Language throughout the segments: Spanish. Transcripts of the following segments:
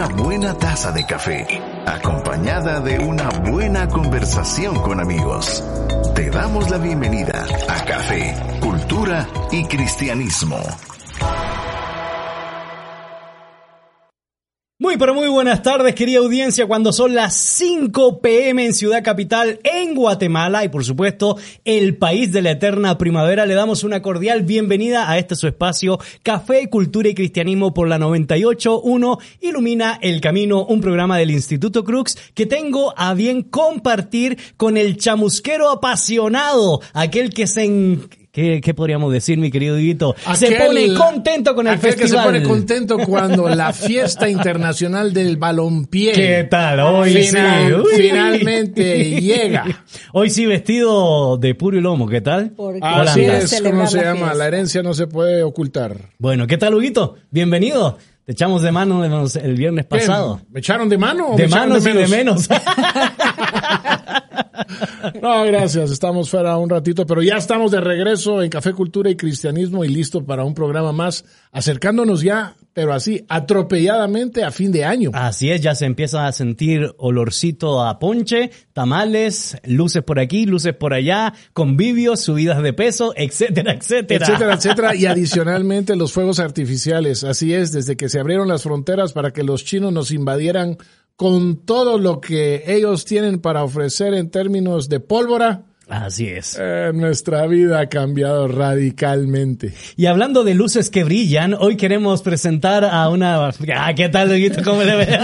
una buena taza de café, acompañada de una buena conversación con amigos. Te damos la bienvenida a Café, Cultura y Cristianismo. Muy pero muy buenas tardes querida audiencia cuando son las 5 pm en Ciudad Capital en Guatemala y por supuesto el país de la eterna primavera. Le damos una cordial bienvenida a este su espacio Café, Cultura y Cristianismo por la 98.1 Ilumina el Camino, un programa del Instituto Crux que tengo a bien compartir con el chamusquero apasionado, aquel que se ¿Qué, qué podríamos decir, mi querido Diguito? Se pone contento con el aquel que se festival. pone contento cuando la fiesta internacional del balompié. ¿Qué tal? Hoy Final- sí. Finalmente llega. Hoy sí vestido de puro y lomo, ¿qué tal? Porque Hola, Así es como se la llama. fiesta. La herencia no se puede ocultar. Bueno, ¿qué tal, Huguito? Bienvenido. Te echamos de mano el viernes ¿Qué? pasado. ¿Me echaron de mano o De me echaron manos y de menos. No, gracias. Estamos fuera un ratito, pero ya estamos de regreso en Café Cultura y Cristianismo y listo para un programa más, acercándonos ya, pero así, atropelladamente a fin de año. Así es, ya se empieza a sentir olorcito a ponche, tamales, luces por aquí, luces por allá, convivios, subidas de peso, etcétera, etcétera. etcétera, etcétera, y adicionalmente los fuegos artificiales. Así es, desde que se abrieron las fronteras para que los chinos nos invadieran con todo lo que ellos tienen para ofrecer en términos de pólvora, Así es. eh, nuestra vida ha cambiado radicalmente. Y hablando de luces que brillan, hoy queremos presentar a una... Ah, ¿qué tal, Huguito? ¿Cómo le ve?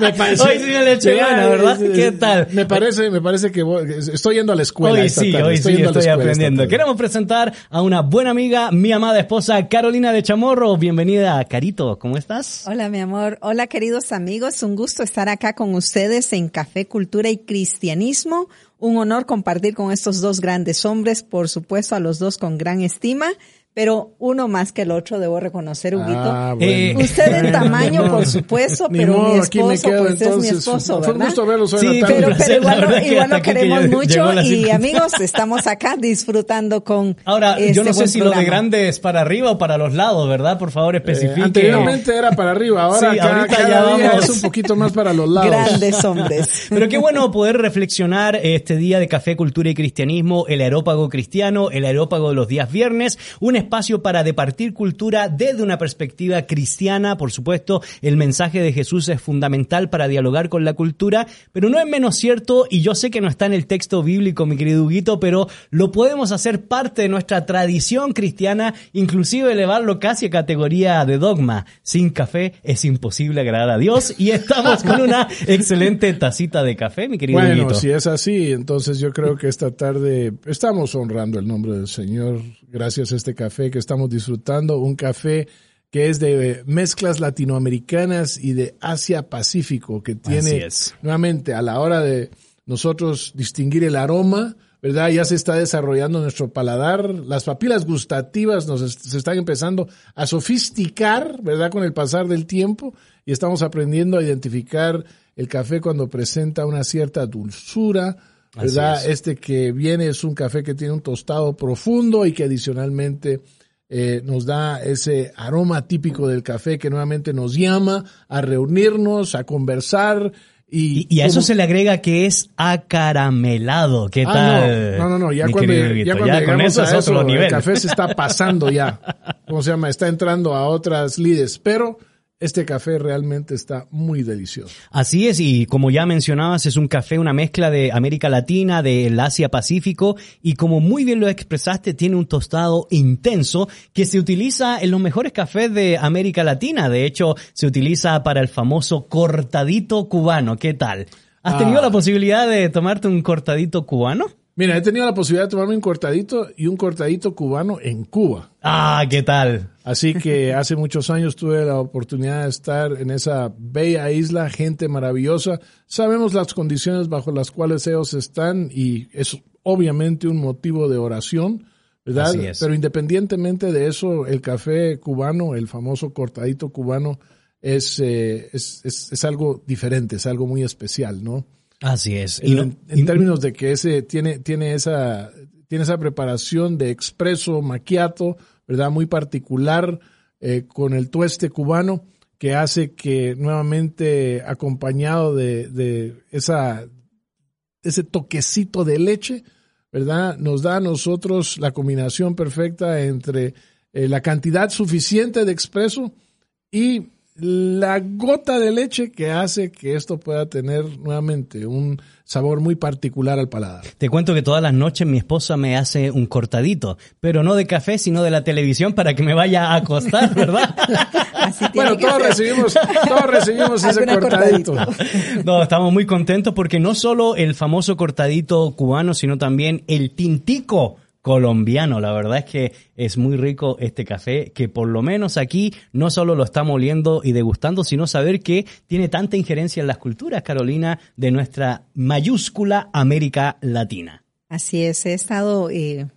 Me parece- Hoy sí me le eché Ya, gana, ¿verdad? ¿Qué tal? Me parece, me parece que voy- estoy yendo a la escuela. Hoy esta sí, tarde, hoy sí yendo a la estoy escuela aprendiendo. Queremos presentar a una buena amiga, mi amada esposa Carolina de Chamorro. Bienvenida, Carito. ¿Cómo estás? Hola, mi amor. Hola, queridos amigos. Un gusto estar acá con ustedes en Café, Cultura y Cristianismo. Un honor compartir con estos dos grandes hombres, por supuesto, a los dos con gran estima, pero uno más que el otro, debo reconocer, Huguito. Ah, Eh, bueno. Usted en tamaño, por supuesto, pero mi modo, aquí me esposo, quedo, pues es mi entonces. esposo, Fue un ¿verdad? gusto verlos hoy Sí, en la fue tarde. un Pero, pero igual, la lo- verdad igual queremos mucho y amigos, estamos acá disfrutando con Ahora, yo este no sé buen si lo de grande es para arriba o para los lados, ¿verdad? Por favor, Eh, especifique. anteriormente era para arriba, ahora Sí, cada, ahorita cada ya día vamos. es un poquito más para los lados. Grandes hombres. Pero qué bueno poder reflexionar este día de Café, Cultura y Cristianismo, el aerópago cristiano, el aerópago de los días viernes, un espacio para departir cultura desde una perspectiva cristiana, por supuesto, el mensaje de Jesús es fundamental para dialogar con la cultura, pero no es menos cierto, y yo sé que no está en el texto bíblico, mi querido Huguito, pero lo podemos hacer parte de nuestra tradición cristiana, inclusive elevarlo casi a categoría de dogma. Sin café es imposible agradar a Dios, y estamos con una excelente tacita de café, mi querido Bueno, Huguito. si es así, entonces yo creo que esta tarde estamos honrando el nombre del Señor gracias a este café que estamos disfrutando, un café que es de mezclas latinoamericanas y de Asia Pacífico, que tiene es. nuevamente a la hora de nosotros distinguir el aroma, ¿verdad? Ya se está desarrollando nuestro paladar, las papilas gustativas nos est- se están empezando a sofisticar, ¿verdad? Con el pasar del tiempo y estamos aprendiendo a identificar el café cuando presenta una cierta dulzura, ¿verdad? Es. Este que viene es un café que tiene un tostado profundo y que adicionalmente eh, nos da ese aroma típico del café que nuevamente nos llama a reunirnos, a conversar y, Y, y a eso se le agrega que es acaramelado. ¿Qué Ah, tal? No, no, no, ya cuando, ya cuando Ya llegamos a eso, el café se está pasando ya. ¿Cómo se llama? Está entrando a otras lides, pero este café realmente está muy delicioso. Así es, y como ya mencionabas, es un café, una mezcla de América Latina, del Asia Pacífico, y como muy bien lo expresaste, tiene un tostado intenso que se utiliza en los mejores cafés de América Latina. De hecho, se utiliza para el famoso cortadito cubano. ¿Qué tal? ¿Has Ah. tenido la posibilidad de tomarte un cortadito cubano? Mira, he tenido la posibilidad de tomarme un cortadito y un cortadito cubano en Cuba. Ah, ¿qué tal? Así que hace muchos años tuve la oportunidad de estar en esa bella isla, gente maravillosa. Sabemos las condiciones bajo las cuales ellos están y es obviamente un motivo de oración, ¿verdad? Así es. Pero independientemente de eso, el café cubano, el famoso cortadito cubano, es, eh, es, es, es algo diferente, es algo muy especial, ¿no? Así es. en, no, en términos de que ese tiene, tiene esa, tiene esa preparación de expreso maquiato, ¿verdad? Muy particular eh, con el tueste cubano que hace que nuevamente acompañado de, de esa, ese toquecito de leche, ¿verdad? Nos da a nosotros la combinación perfecta entre eh, la cantidad suficiente de expreso y la gota de leche que hace que esto pueda tener nuevamente un sabor muy particular al paladar. Te cuento que todas las noches mi esposa me hace un cortadito, pero no de café, sino de la televisión para que me vaya a acostar, ¿verdad? bueno, todos recibimos, todos recibimos ese cortadito. No, estamos muy contentos porque no solo el famoso cortadito cubano, sino también el tintico colombiano. La verdad es que es muy rico este café, que por lo menos aquí no solo lo estamos oliendo y degustando, sino saber que tiene tanta injerencia en las culturas, Carolina, de nuestra mayúscula América Latina. Así es, he estado, eh,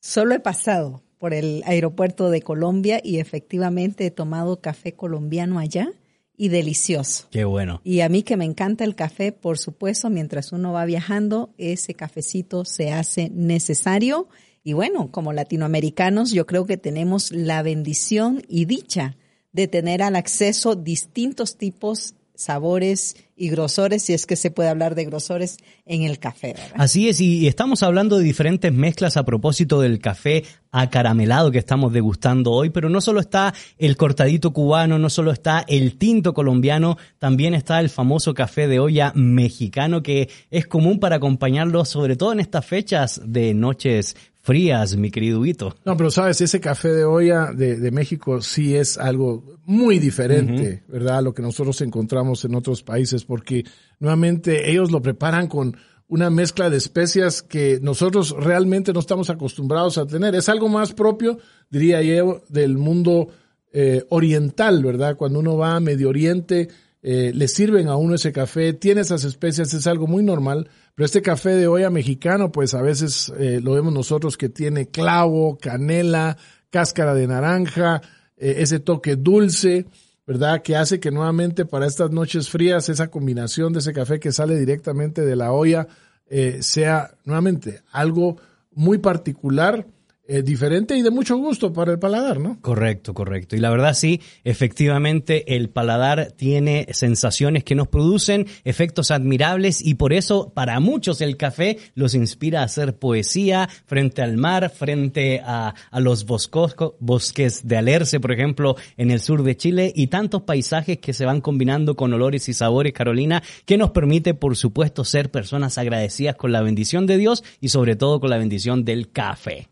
solo he pasado por el aeropuerto de Colombia y efectivamente he tomado café colombiano allá y delicioso. Qué bueno. Y a mí que me encanta el café, por supuesto, mientras uno va viajando, ese cafecito se hace necesario. Y bueno, como latinoamericanos, yo creo que tenemos la bendición y dicha de tener al acceso distintos tipos sabores y grosores, si es que se puede hablar de grosores en el café. ¿verdad? Así es, y estamos hablando de diferentes mezclas a propósito del café acaramelado que estamos degustando hoy, pero no solo está el cortadito cubano, no solo está el tinto colombiano, también está el famoso café de olla mexicano que es común para acompañarlo, sobre todo en estas fechas de noches frías, mi querido Vito. No, pero sabes, ese café de olla de, de México sí es algo muy diferente, uh -huh. ¿verdad? A lo que nosotros encontramos en otros países, porque nuevamente ellos lo preparan con una mezcla de especias que nosotros realmente no estamos acostumbrados a tener. Es algo más propio, diría yo, del mundo eh, oriental, ¿verdad? Cuando uno va a Medio Oriente, eh, le sirven a uno ese café, tiene esas especias, es algo muy normal, pero este café de olla mexicano, pues a veces eh, lo vemos nosotros que tiene clavo, canela, cáscara de naranja, eh, ese toque dulce, ¿verdad? Que hace que nuevamente para estas noches frías esa combinación de ese café que sale directamente de la olla eh, sea nuevamente algo muy particular eh, diferente y de mucho gusto para el paladar, ¿no? Correcto, correcto. Y la verdad sí, efectivamente el paladar tiene sensaciones que nos producen efectos admirables y por eso para muchos el café los inspira a hacer poesía frente al mar, frente a, a los boscos, bosques de Alerce, por ejemplo, en el sur de Chile y tantos paisajes que se van combinando con olores y sabores, Carolina, que nos permite, por supuesto, ser personas agradecidas con la bendición de Dios y sobre todo con la bendición del café.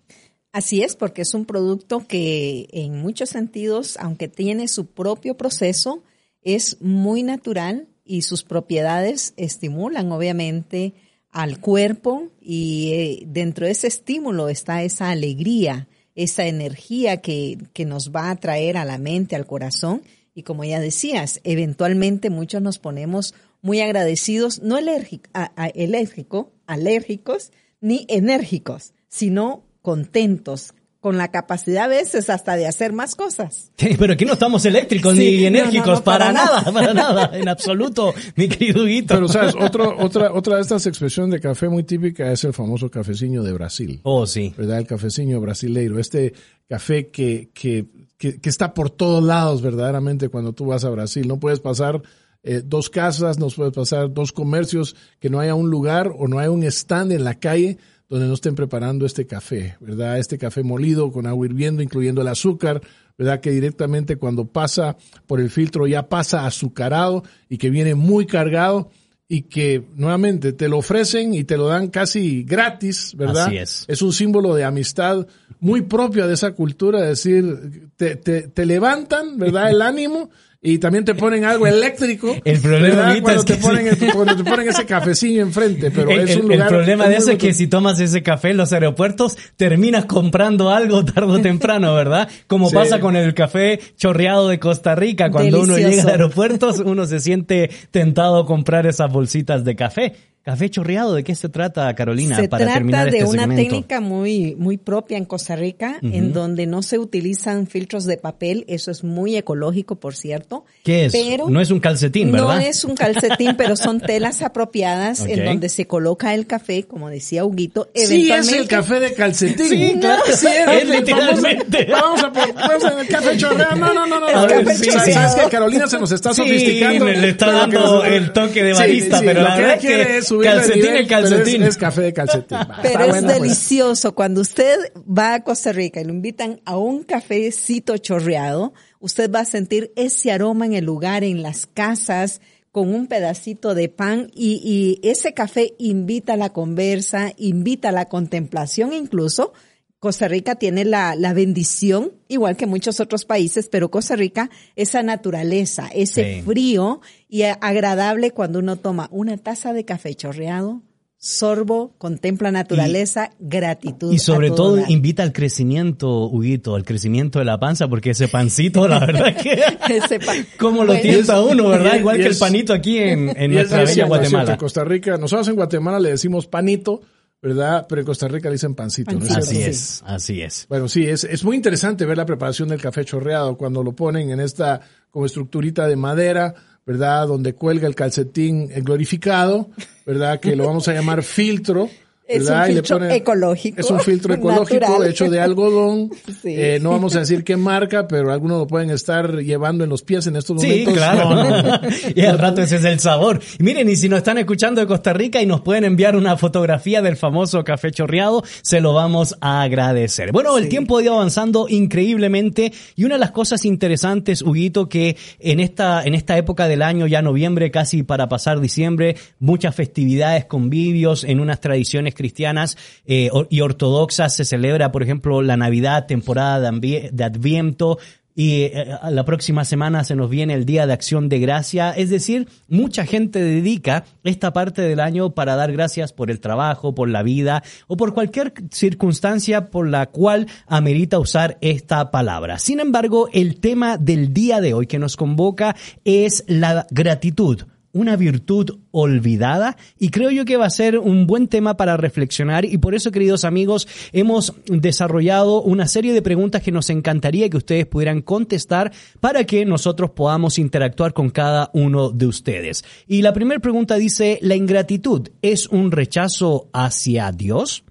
Así es, porque es un producto que en muchos sentidos, aunque tiene su propio proceso, es muy natural y sus propiedades estimulan obviamente al cuerpo y eh, dentro de ese estímulo está esa alegría, esa energía que, que nos va a traer a la mente, al corazón. Y como ya decías, eventualmente muchos nos ponemos muy agradecidos, no alérgico, alérgico, alérgicos ni enérgicos, sino contentos, con la capacidad a veces hasta de hacer más cosas. Sí, pero aquí no estamos eléctricos sí, ni enérgicos, no, no, no, para, para nada, nada, para nada, en absoluto, mi querido Guito. Pero sabes, otro, otra, otra de estas expresiones de café muy típica es el famoso cafecillo de Brasil. Oh, sí. ¿Verdad? El cafecillo brasileiro, este café que, que, que, que está por todos lados verdaderamente cuando tú vas a Brasil. No puedes pasar eh, dos casas, no puedes pasar dos comercios, que no haya un lugar o no haya un stand en la calle donde no estén preparando este café, ¿verdad? Este café molido con agua hirviendo, incluyendo el azúcar, ¿verdad? Que directamente cuando pasa por el filtro ya pasa azucarado y que viene muy cargado y que nuevamente te lo ofrecen y te lo dan casi gratis, ¿verdad? Así es. Es un símbolo de amistad muy propia de esa cultura, es decir, te, te, te levantan, ¿verdad? El ánimo y también te ponen algo eléctrico. El problema ahorita cuando, es te que ponen, sí. cuando te ponen ese cafecillo enfrente, pero el, es un lugar. el problema de eso es que si tomas ese café en los aeropuertos, terminas comprando algo tarde o temprano, ¿verdad? Como Sí. pasa con el café chorreado de Costa Rica. Cuando uno Delicioso. llega a aeropuertos, uno se siente tentado a comprar esas bolsitas de café. Café chorreado, ¿de qué se trata, Carolina? Se para trata terminar de este una segmento. técnica muy, muy propia en Costa Rica, en donde no se utilizan filtros de papel. Eso es muy ecológico, por cierto. ¿Qué es? Pero no es un calcetín, ¿verdad? No es un calcetín, pero son telas apropiadas en donde se coloca el café, como decía Huguito. Sí, es Eventualmente, el café de calcetín. Sí, claro. Sí, Es literalmente. Vamos a poner vamos a- el café chorreado. No, no, no, no. El café Sí, chorreado. Sabes que Carolina se nos está Sí, sofisticando. le- le está dando el toque de Sí, barista, sí, pero la verdad que es subirle el calcetín nivel, es calcetín. pero Es, es café de calcetín. Va, Pero es pues. delicioso. Cuando usted va a Costa Rica y lo invitan a un cafecito chorreado, usted va a sentir ese aroma en el lugar, en las casas, con un pedacito de pan y, y ese café invita a la conversa, invita a la contemplación incluso. Costa Rica tiene la, la bendición, igual que muchos otros países, pero Costa Rica, esa naturaleza, ese Sí. frío y agradable cuando uno toma una taza de café chorreado, sorbo, contempla naturaleza, gratitud. Y sobre a todo invita al crecimiento, Huguito, al crecimiento de la panza, porque ese pancito, la verdad que... Ese pan. ¿Cómo lo Bueno. tienta uno, verdad? es- Igual y que el es- panito aquí en, en nuestra es bella cierto, es cierto, Guatemala. En Costa Rica, nosotros en Guatemala le decimos panito, ¿verdad? Pero en Costa Rica le dicen pancito. ¿no es. Así cierto? es, así es. Bueno, sí, es, es muy interesante ver la preparación del café chorreado cuando lo ponen en esta como estructurita de madera, ¿verdad? Donde cuelga el calcetín eh, glorificado, ¿verdad? Que lo vamos a llamar filtro. Es ¿verdad? un filtro ecológico, Es un filtro ecológico natural. hecho de algodón. Sí. Eh, no vamos a decir qué marca, pero algunos lo pueden estar llevando en los pies en estos Sí, momentos. claro. No, no, no. y al rato ese es el sabor. Y miren, y si nos están escuchando de Costa Rica y nos pueden enviar una fotografía del famoso café chorreado, se lo vamos a agradecer. Bueno, el tiempo ha ido avanzando increíblemente y una de las cosas interesantes, Huguito, que en esta, en esta época del año, ya noviembre, casi para pasar diciembre, muchas festividades, convivios en unas tradiciones cristianas eh, y ortodoxas. Se celebra, por ejemplo, la Navidad, temporada de, Adviento, y eh, la próxima semana se nos viene el Día de Acción de Gracia. Es decir, mucha gente dedica esta parte del año para dar gracias por el trabajo, por la vida o por cualquier circunstancia por la cual amerita usar esta palabra. Sin embargo, el tema del día de hoy que nos convoca es la gratitud una virtud olvidada y creo yo que va a ser un buen tema para reflexionar y por eso queridos amigos hemos desarrollado una serie de preguntas que nos encantaría que ustedes pudieran contestar para que nosotros podamos interactuar con cada uno de ustedes. Y la primera pregunta dice, ¿la ingratitud es un rechazo hacia Dios?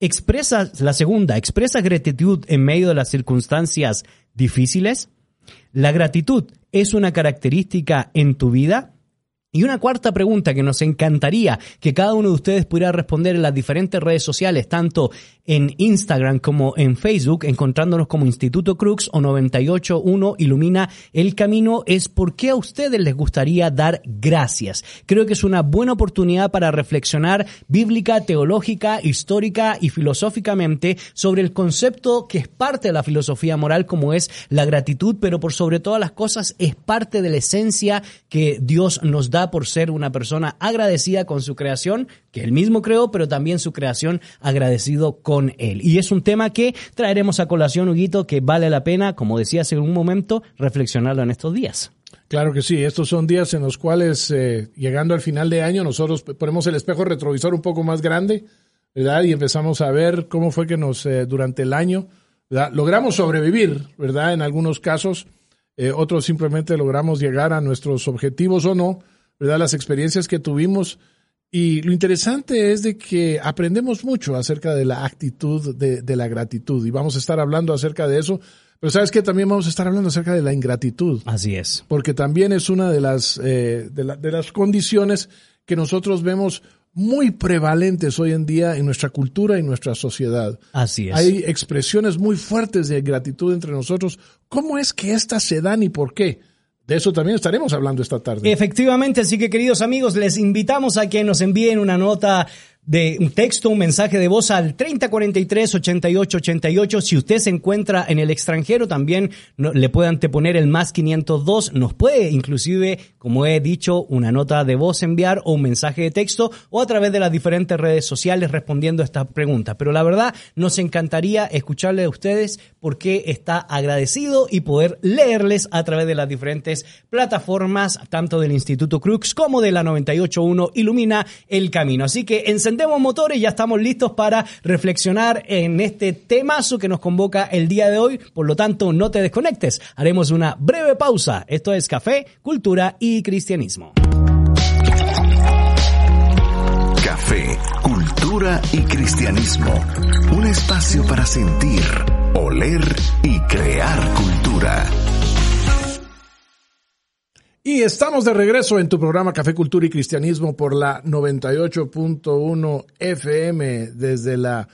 ¿Expresa, la segunda, expresa gratitud en medio de las circunstancias difíciles? ¿La gratitud es una característica en tu vida? Y una cuarta pregunta que nos encantaría que cada uno de ustedes pudiera responder en las diferentes redes sociales, tanto en Instagram como en Facebook, encontrándonos como Instituto Crux o 981 Ilumina el Camino, es por qué a ustedes les gustaría dar gracias. Creo que es una buena oportunidad para reflexionar bíblica, teológica, histórica y filosóficamente sobre el concepto que es parte de la filosofía moral como es la gratitud, pero por sobre todas las cosas es parte de la esencia que Dios nos da por ser una persona agradecida con su creación, que él mismo creó, pero también su creación agradecido con él. Y es un tema que traeremos a colación, Huguito, que vale la pena, como decía hace un momento, reflexionarlo en estos días. Claro que sí, estos son días en los cuales, eh, llegando al final de año, nosotros ponemos el espejo retrovisor un poco más grande, ¿verdad? Y empezamos a ver cómo fue que nos, eh, durante el año. Logramos sobrevivir, ¿verdad? En algunos casos, eh, otros simplemente logramos llegar a nuestros objetivos o no, ¿verdad? Las experiencias que tuvimos. Y lo interesante es de que aprendemos mucho acerca de la actitud de, de la gratitud y vamos a estar hablando acerca de eso, pero sabes que también vamos a estar hablando acerca de la ingratitud Así es. porque también es una de las, eh, de, la- de las condiciones que nosotros vemos muy prevalentes hoy en día en nuestra cultura y nuestra sociedad. Así es. Hay expresiones muy fuertes de gratitud entre nosotros. ¿Cómo es que estas se dan y por qué? De eso también estaremos hablando esta tarde. Efectivamente, así que queridos amigos, les invitamos a que nos envíen una nota de un texto, un mensaje de voz al 3043 8888. Si usted se encuentra en el extranjero, también le puede anteponer el más 502. Nos puede inclusive, como he dicho, una nota de voz enviar o un mensaje de texto o a través de las diferentes redes sociales respondiendo a esta pregunta. Pero la verdad, nos encantaría escucharle a ustedes porque está agradecido y poder leerles a través de las diferentes plataformas, tanto del Instituto Crux como de la 981 Ilumina el Camino. Así que encendemos motores y ya estamos listos para reflexionar en este temazo que nos convoca el día de hoy. Por lo tanto, no te desconectes. Haremos una breve pausa. Esto es Café, Cultura y Cristianismo. Café, cultura y cristianismo. Un espacio para sentir, oler y crear cultura. Y estamos de regreso en tu programa Café Cultura y Cristianismo por la 98.1 FM desde la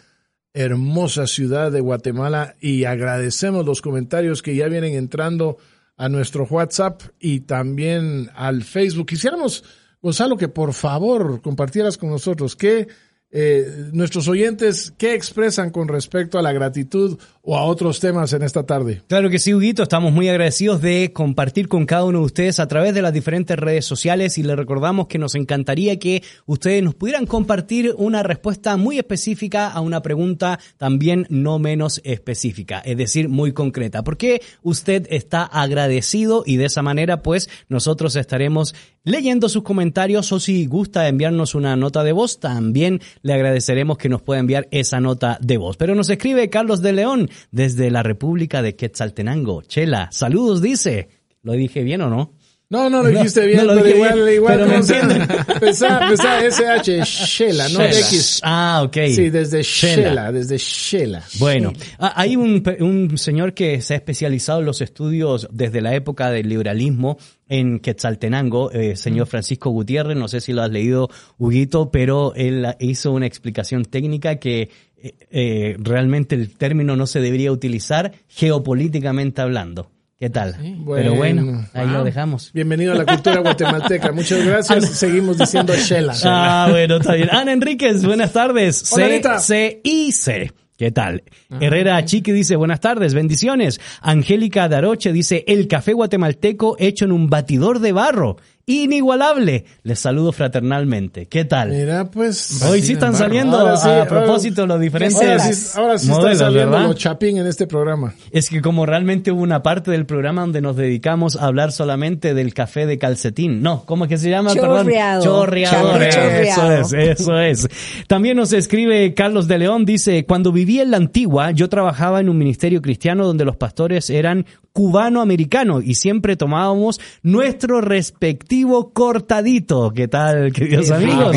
hermosa ciudad de Guatemala y agradecemos los comentarios que ya vienen entrando a nuestro WhatsApp y también al Facebook. Quisiéramos, Gonzalo, que por favor compartieras con nosotros qué eh, nuestros oyentes, ¿qué expresan con respecto a la gratitud o a otros temas en esta tarde? Claro que sí, Huguito, estamos muy agradecidos de compartir con cada uno de ustedes a través de las diferentes redes sociales y le recordamos que nos encantaría que ustedes nos pudieran compartir una respuesta muy específica a una pregunta también no menos específica, es decir, muy concreta. ¿Por qué usted está agradecido y de esa manera pues nosotros estaremos leyendo sus comentarios o si gusta enviarnos una nota de voz, también le agradeceremos que nos pueda enviar esa nota de voz. Pero nos escribe Carlos de León desde la República de Quetzaltenango. Chela, saludos dice. ¿Lo dije bien o no? No, no lo dijiste bien, no lo pero dije igual, bien, igual pero me entienden. Pensaba, SH, Shela, no. X. Ah, ok. Sí, desde Shela. Desde Shela. Bueno, ah, hay un, un señor que se ha especializado en los estudios desde la época del liberalismo en Quetzaltenango, eh, señor Francisco Gutiérrez, no sé si lo has leído, Huguito, pero él hizo una explicación técnica que eh, eh, realmente el término no se debería utilizar geopolíticamente hablando. ¿Qué tal? Pero bueno, Bueno. ahí lo dejamos. Bienvenido a la cultura guatemalteca. Muchas gracias. Seguimos diciendo Shela. Ah, bueno, está bien. Ana Enríquez, buenas tardes. Hola, C. C y C. ¿Qué tal? Herrera Chiqui dice, buenas tardes, bendiciones. Angélica Daroche dice, el café guatemalteco hecho en un batidor de barro. Inigualable. Les saludo fraternalmente. ¿Qué tal? Mira, pues. Hoy sí están saliendo Ahora sí, a ahora- propósito los diferentes Ahora sí, ahora sí modelos, está saliendo ¿verdad? lo chapín en este programa. Es que como realmente hubo una parte del programa donde nos dedicamos a hablar solamente del café de calcetín. No, ¿cómo es que se llama? Chorreado. Chorreador. Café chorreado. Eso es, eso es. También nos escribe Carlos de León, dice, cuando vivía en la antigua, yo trabajaba en un ministerio cristiano donde los pastores eran cubano-americanos y siempre tomábamos nuestro respectivo cortadito. ¿Qué tal, queridos amigos?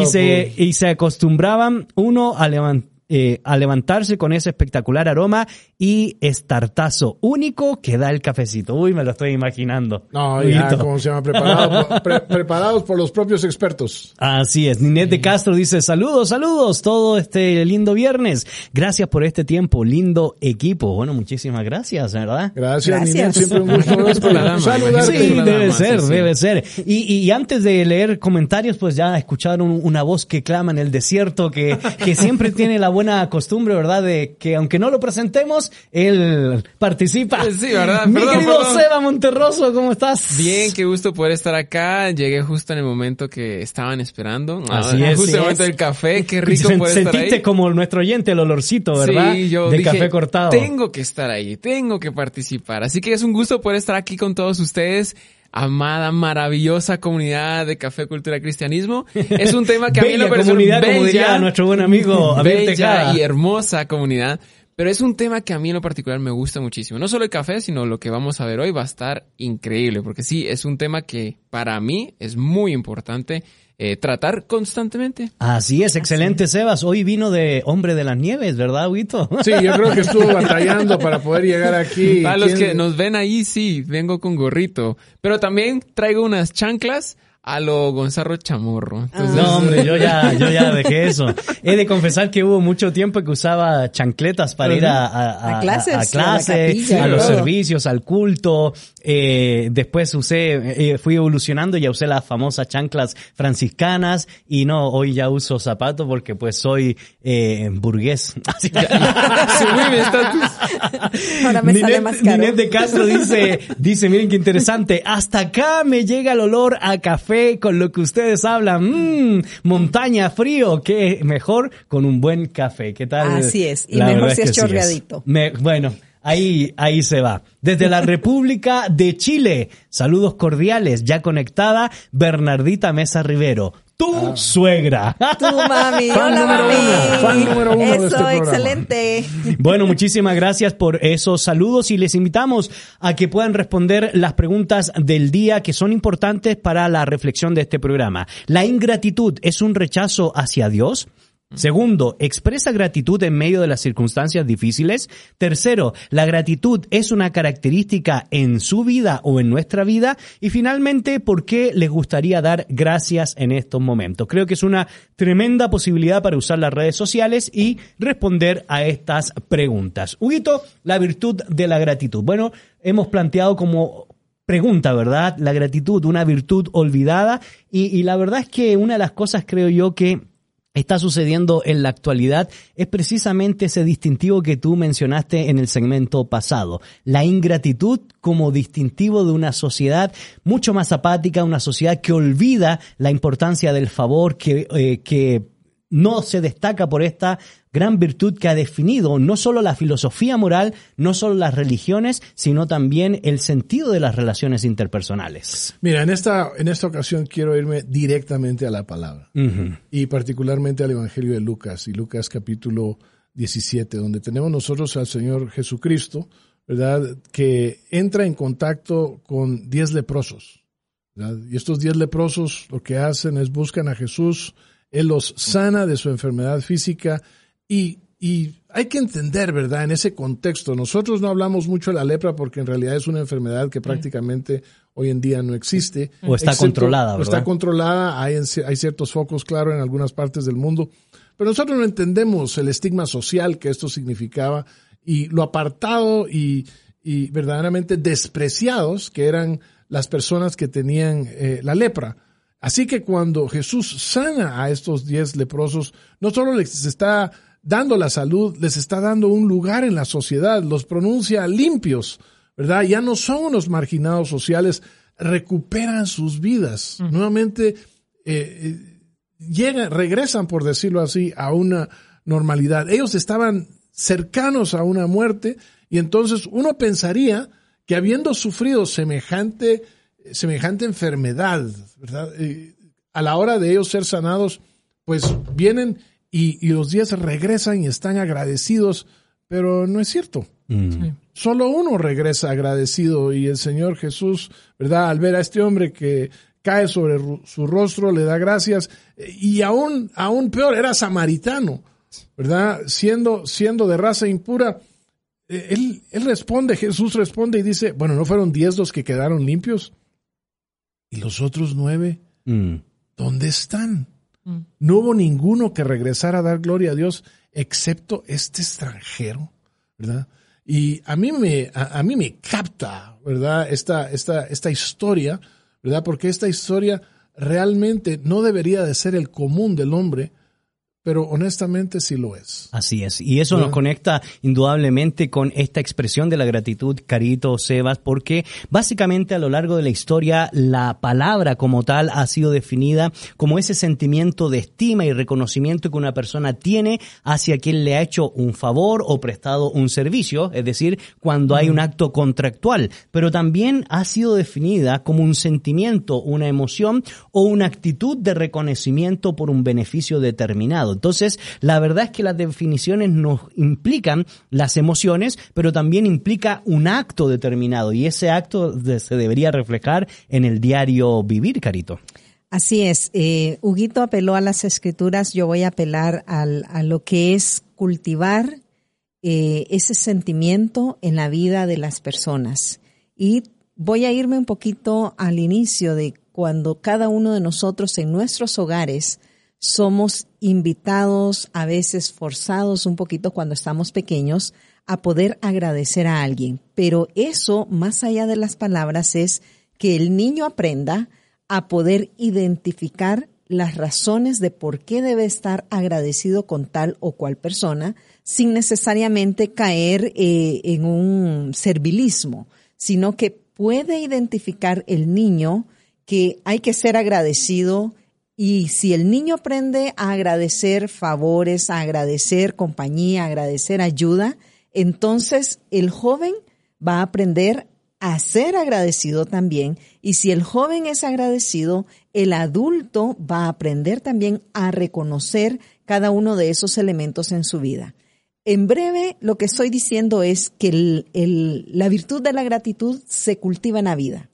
Y se, y se acostumbraban uno a levantar eh, a levantarse con ese espectacular aroma y estartazo único que da el cafecito. Uy, me lo estoy imaginando. No, ya. ¿cómo se llama? Preparado por- pre- preparados por los propios expertos. Así es, Ninette de Castro dice saludos, saludos, todo este lindo viernes. Gracias por este tiempo, lindo equipo. Bueno, muchísimas gracias, ¿verdad? Gracias, Gracias. Siempre un gusto saludarte. Sí, debe ser, sí, sí. debe ser. Y, y antes de leer comentarios, pues ya escucharon una voz que clama en el desierto, que, que siempre tiene la buena costumbre, ¿verdad? De que aunque no lo presentemos, él participa. Sí, ¿verdad? Mi Perdón, querido perdón. Seba Monterroso, ¿cómo estás? Bien, qué gusto poder estar acá. Llegué justo en el momento que estaban esperando. Así Ah, es, Justo en el momento del café. Qué rico Sen- poder estar ahí. como nuestro oyente el olorcito, ¿verdad? Sí, yo de dije, café cortado. Tengo que estar ahí, tengo que participar. Así que es un gusto poder estar aquí con todos ustedes. Amada, maravillosa comunidad de Café Cultura Cristianismo. Es un tema que a mí Bella comunidad, como bella, diría nuestro buen amigo Abel Tejada. bella y hermosa comunidad. Pero es un tema que a mí en lo particular me gusta muchísimo. No solo el café, sino lo que vamos a ver hoy va a estar increíble. Porque sí, es un tema que para mí es muy importante eh, tratar constantemente. Así es, excelente, Sebas. Hoy vino de Hombre de las Nieves, ¿verdad, Huito? Sí, yo creo que estuvo batallando para poder llegar aquí. Para los ¿Quién- que nos ven ahí, sí, vengo con gorrito. Pero también traigo unas chanclas a lo Gonzalo Chamorro. Entonces, No, hombre, yo ya, yo ya dejé eso. He de confesar que hubo mucho tiempo que usaba chancletas para ir a, a, A clases, a, a la clase, capilla, a los todo. servicios, al culto. Eh, después usé, eh, fui evolucionando, ya usé las famosas chanclas franciscanas y no, hoy ya uso zapatos porque pues soy eh, burgués. Así que- subí mi estatus. Ahora me sale Ninette- más caro. Ninette de Castro dice, dice, miren qué interesante, hasta acá me llega el olor a café con lo que ustedes hablan. Mmm, montaña, frío, qué mejor con un buen café. ¿Qué tal? Así es, y La mejor si es que sí chorreadito. Me- bueno. Ahí, ahí se va. Desde la República de Chile, saludos cordiales, ya conectada, Bernardita Mesa Rivero, tu suegra. Tu mami, Fan hola número mami. uno, fan número uno de Eso, este excelente. Bueno, muchísimas gracias por esos saludos y les invitamos a que puedan responder las preguntas del día que son importantes para la reflexión de este programa. ¿La ingratitud es un rechazo hacia Dios? Segundo, ¿expresa gratitud en medio de las circunstancias difíciles? Tercero, ¿la gratitud es una característica en su vida o en nuestra vida? Y finalmente, ¿por qué les gustaría dar gracias en estos momentos? Creo que es una tremenda posibilidad para usar las redes sociales y responder a estas preguntas. Huguito, la virtud de la gratitud. Bueno, hemos planteado como pregunta, ¿verdad? La gratitud, una virtud olvidada. Y, y la verdad es que una de las cosas creo yo que está sucediendo en la actualidad es precisamente ese distintivo que tú mencionaste en el segmento pasado. La ingratitud como distintivo de una sociedad mucho más apática, una sociedad que olvida la importancia del favor, que, eh, que no se destaca por esta gran virtud que ha definido no solo la filosofía moral, no solo las religiones, sino también el sentido de las relaciones interpersonales. Mira, en esta, en esta ocasión quiero irme directamente a la palabra y particularmente al Evangelio de Lucas y Lucas capítulo 17, donde tenemos nosotros al Señor Jesucristo, ¿verdad? Que entra en contacto con diez leprosos, ¿verdad? Y estos diez leprosos lo que hacen es buscan a Jesús, Él los sana de su enfermedad física y, y hay que entender, ¿verdad? En ese contexto, nosotros no hablamos mucho de la lepra porque en realidad es una enfermedad que prácticamente hoy en día no existe. O está controlada, o Está ¿verdad? controlada, hay, en hay ciertos focos, claro, en algunas partes del mundo, pero nosotros no entendemos el estigma social que esto significaba y lo apartado y, y verdaderamente despreciados que eran las personas que tenían eh, la lepra. Así que cuando Jesús sana a estos diez leprosos, no solo les está dando la salud, les está dando un lugar en la sociedad, los pronuncia limpios, ¿verdad? Ya no son unos marginados sociales, recuperan sus vidas. Nuevamente, eh, eh, llegan, regresan, por decirlo así, a una normalidad. Ellos estaban cercanos a una muerte y entonces uno pensaría que habiendo sufrido semejante, semejante enfermedad, ¿verdad? Eh, a la hora de ellos ser sanados, pues vienen y, y los días regresan y están agradecidos, pero no es cierto. Solo uno regresa agradecido y el Señor Jesús, ¿verdad? Al ver a este hombre que cae sobre su rostro, le da gracias y aún, aún peor, era samaritano, ¿verdad? Siendo, siendo de raza impura, eh, él, él responde, Jesús responde y dice, bueno, ¿no fueron diez los que quedaron limpios? ¿Y los otros nueve? Mm. ¿Dónde están? No hubo ninguno que regresara a dar gloria a Dios excepto este extranjero, ¿verdad? Y a mí me, a, a mí me capta, ¿verdad? Esta, esta, esta historia, ¿verdad? Porque esta historia realmente no debería de ser el común del hombre, pero honestamente sí lo es. Así es. Y eso nos conecta indudablemente con esta expresión de la gratitud, Carito, Sebas, porque básicamente a lo largo de la historia la palabra como tal ha sido definida como ese sentimiento de estima y reconocimiento que una persona tiene hacia quien le ha hecho un favor o prestado un servicio, es decir, cuando hay un acto contractual. Pero también ha sido definida como un sentimiento, una emoción o una actitud de reconocimiento por un beneficio determinado. Entonces, la verdad es que las definiciones nos implican las emociones, pero también implica un acto determinado y ese acto se debería reflejar en el diario vivir, Carito. Así es. Eh, Huguito apeló a las escrituras, yo voy a apelar a lo que es cultivar eh, ese sentimiento en la vida de las personas. Y voy a irme un poquito al inicio de cuando cada uno de nosotros en nuestros hogares somos invitados, a veces forzados un poquito cuando estamos pequeños, a poder agradecer a alguien. Pero eso, más allá de las palabras, es que el niño aprenda a poder identificar las razones de por qué debe estar agradecido con tal o cual persona, sin necesariamente caer eh, en un servilismo, sino que puede identificar el niño que hay que ser agradecido y si el niño aprende a agradecer favores, a agradecer compañía, a agradecer ayuda, entonces el joven va a aprender a ser agradecido también. Y si el joven es agradecido, el adulto va a aprender también a reconocer cada uno de esos elementos en su vida. En breve, lo que estoy diciendo es que la virtud de la gratitud se cultiva en la vida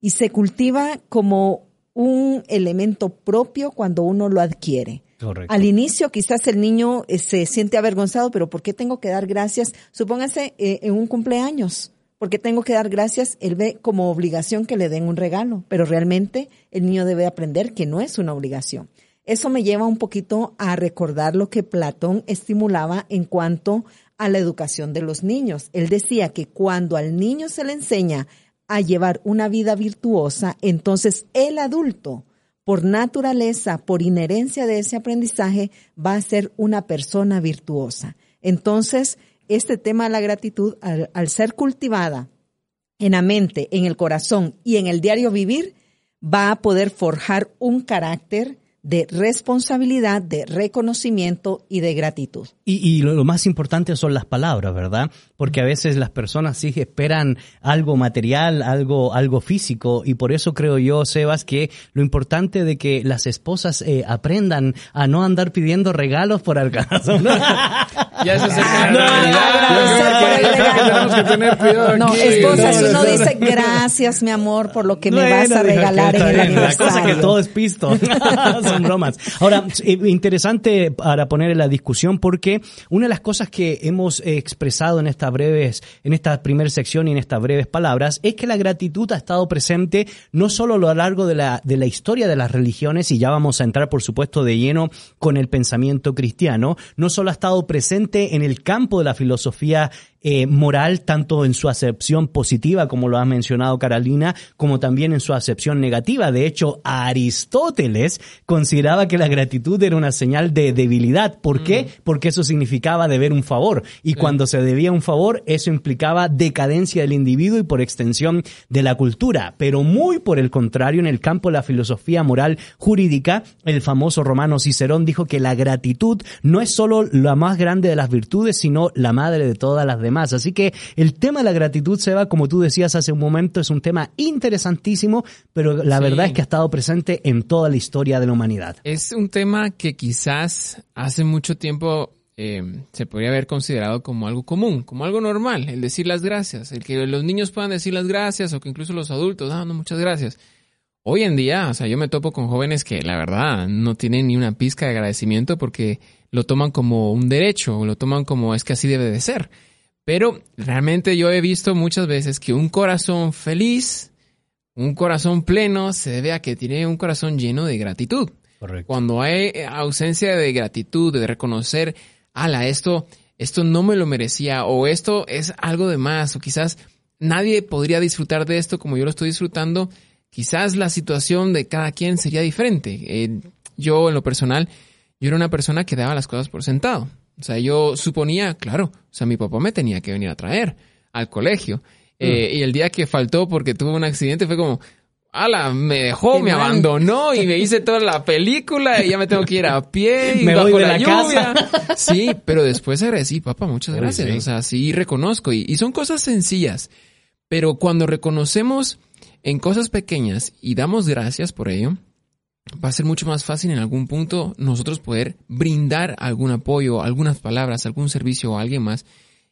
y se cultiva como un elemento propio cuando uno lo adquiere. Al inicio quizás el niño eh, se siente avergonzado, pero ¿por qué tengo que dar gracias? Supóngase eh, en un cumpleaños. ¿Por qué tengo que dar gracias? Él ve como obligación que le den un regalo, pero realmente el niño debe aprender que no es una obligación. Eso me lleva un poquito a recordar lo que Platón estimulaba en cuanto a la educación de los niños. Él decía que cuando al niño se le enseña a llevar una vida virtuosa, entonces el adulto, por naturaleza, por inherencia de ese aprendizaje, va a ser una persona virtuosa. Entonces, este tema de la gratitud, al, al ser cultivada en la mente, en el corazón y en el diario vivir, va a poder forjar un carácter de responsabilidad, de reconocimiento y de gratitud. Y, lo, más importante son las palabras, ¿verdad? Porque a veces las personas sí esperan algo material, algo, algo físico, y por eso creo yo, Sebas, que lo importante de que las esposas eh, aprendan a no andar pidiendo regalos por acaso. ya se no, no, esposa, si uno dice gracias, mi amor, por lo que me vas a regalar en el aniversario. La cosa que todo es pisto. Ahora, eh, interesante para poner en la discusión porque una de las cosas que hemos expresado en estas breves, en esta primera sección y en estas breves palabras es que la gratitud ha estado presente no solo a lo largo de la, de la historia de las religiones y ya vamos a entrar por supuesto de lleno con el pensamiento cristiano, no solo ha estado presente en el campo de la filosofía eh, moral, tanto en su acepción positiva, como lo ha mencionado Carolina, como también en su acepción negativa. De hecho, Aristóteles consideraba que la gratitud era una señal de debilidad. ¿Por qué? Mm. Porque eso significaba deber un favor. Y cuando se debía un favor, eso implicaba decadencia del individuo y por extensión de la cultura. Pero muy por el contrario, en el campo de la filosofía moral jurídica, el famoso romano Cicerón dijo que la gratitud no es solo la más grande de las virtudes, sino la madre de todas las demás más. Así que el tema de la gratitud, Seba, como tú decías hace un momento, es un tema interesantísimo, pero la verdad es que ha estado presente en toda la historia de la humanidad. Es un tema que quizás hace mucho tiempo eh, se podría haber considerado como algo común, como algo normal, el decir las gracias, el que los niños puedan decir las gracias o que incluso los adultos, ah, no, muchas gracias. Hoy en día, o sea, yo me topo con jóvenes que la verdad no tienen ni una pizca de agradecimiento porque lo toman como un derecho, o lo toman como es que así debe de ser. Pero realmente yo he visto muchas veces que un corazón feliz, un corazón pleno, se debe a que tiene un corazón lleno de gratitud. Correcto. Cuando hay ausencia de gratitud, de reconocer, ala, esto, esto no me lo merecía, o esto es algo de más, o quizás nadie podría disfrutar de esto como yo lo estoy disfrutando, quizás la situación de cada quien sería diferente. Eh, yo, en lo personal, yo era una persona que daba las cosas por sentado. O sea, yo suponía, claro, o sea, mi papá me tenía que venir a traer al colegio. Eh, mm. y el día que faltó porque tuvo un accidente fue como, ala, me dejó, me abandonó y me hice toda la película y ya me tengo que ir a pie y me bajo voy de la, lluvia. Casa. Sí, pero después agradecí, papá, muchas gracias. O sea, sí reconozco y, y son cosas sencillas. Pero cuando reconocemos en cosas pequeñas y damos gracias por ello, va a ser mucho más fácil en algún punto nosotros poder brindar algún apoyo, algunas palabras, algún servicio a alguien más.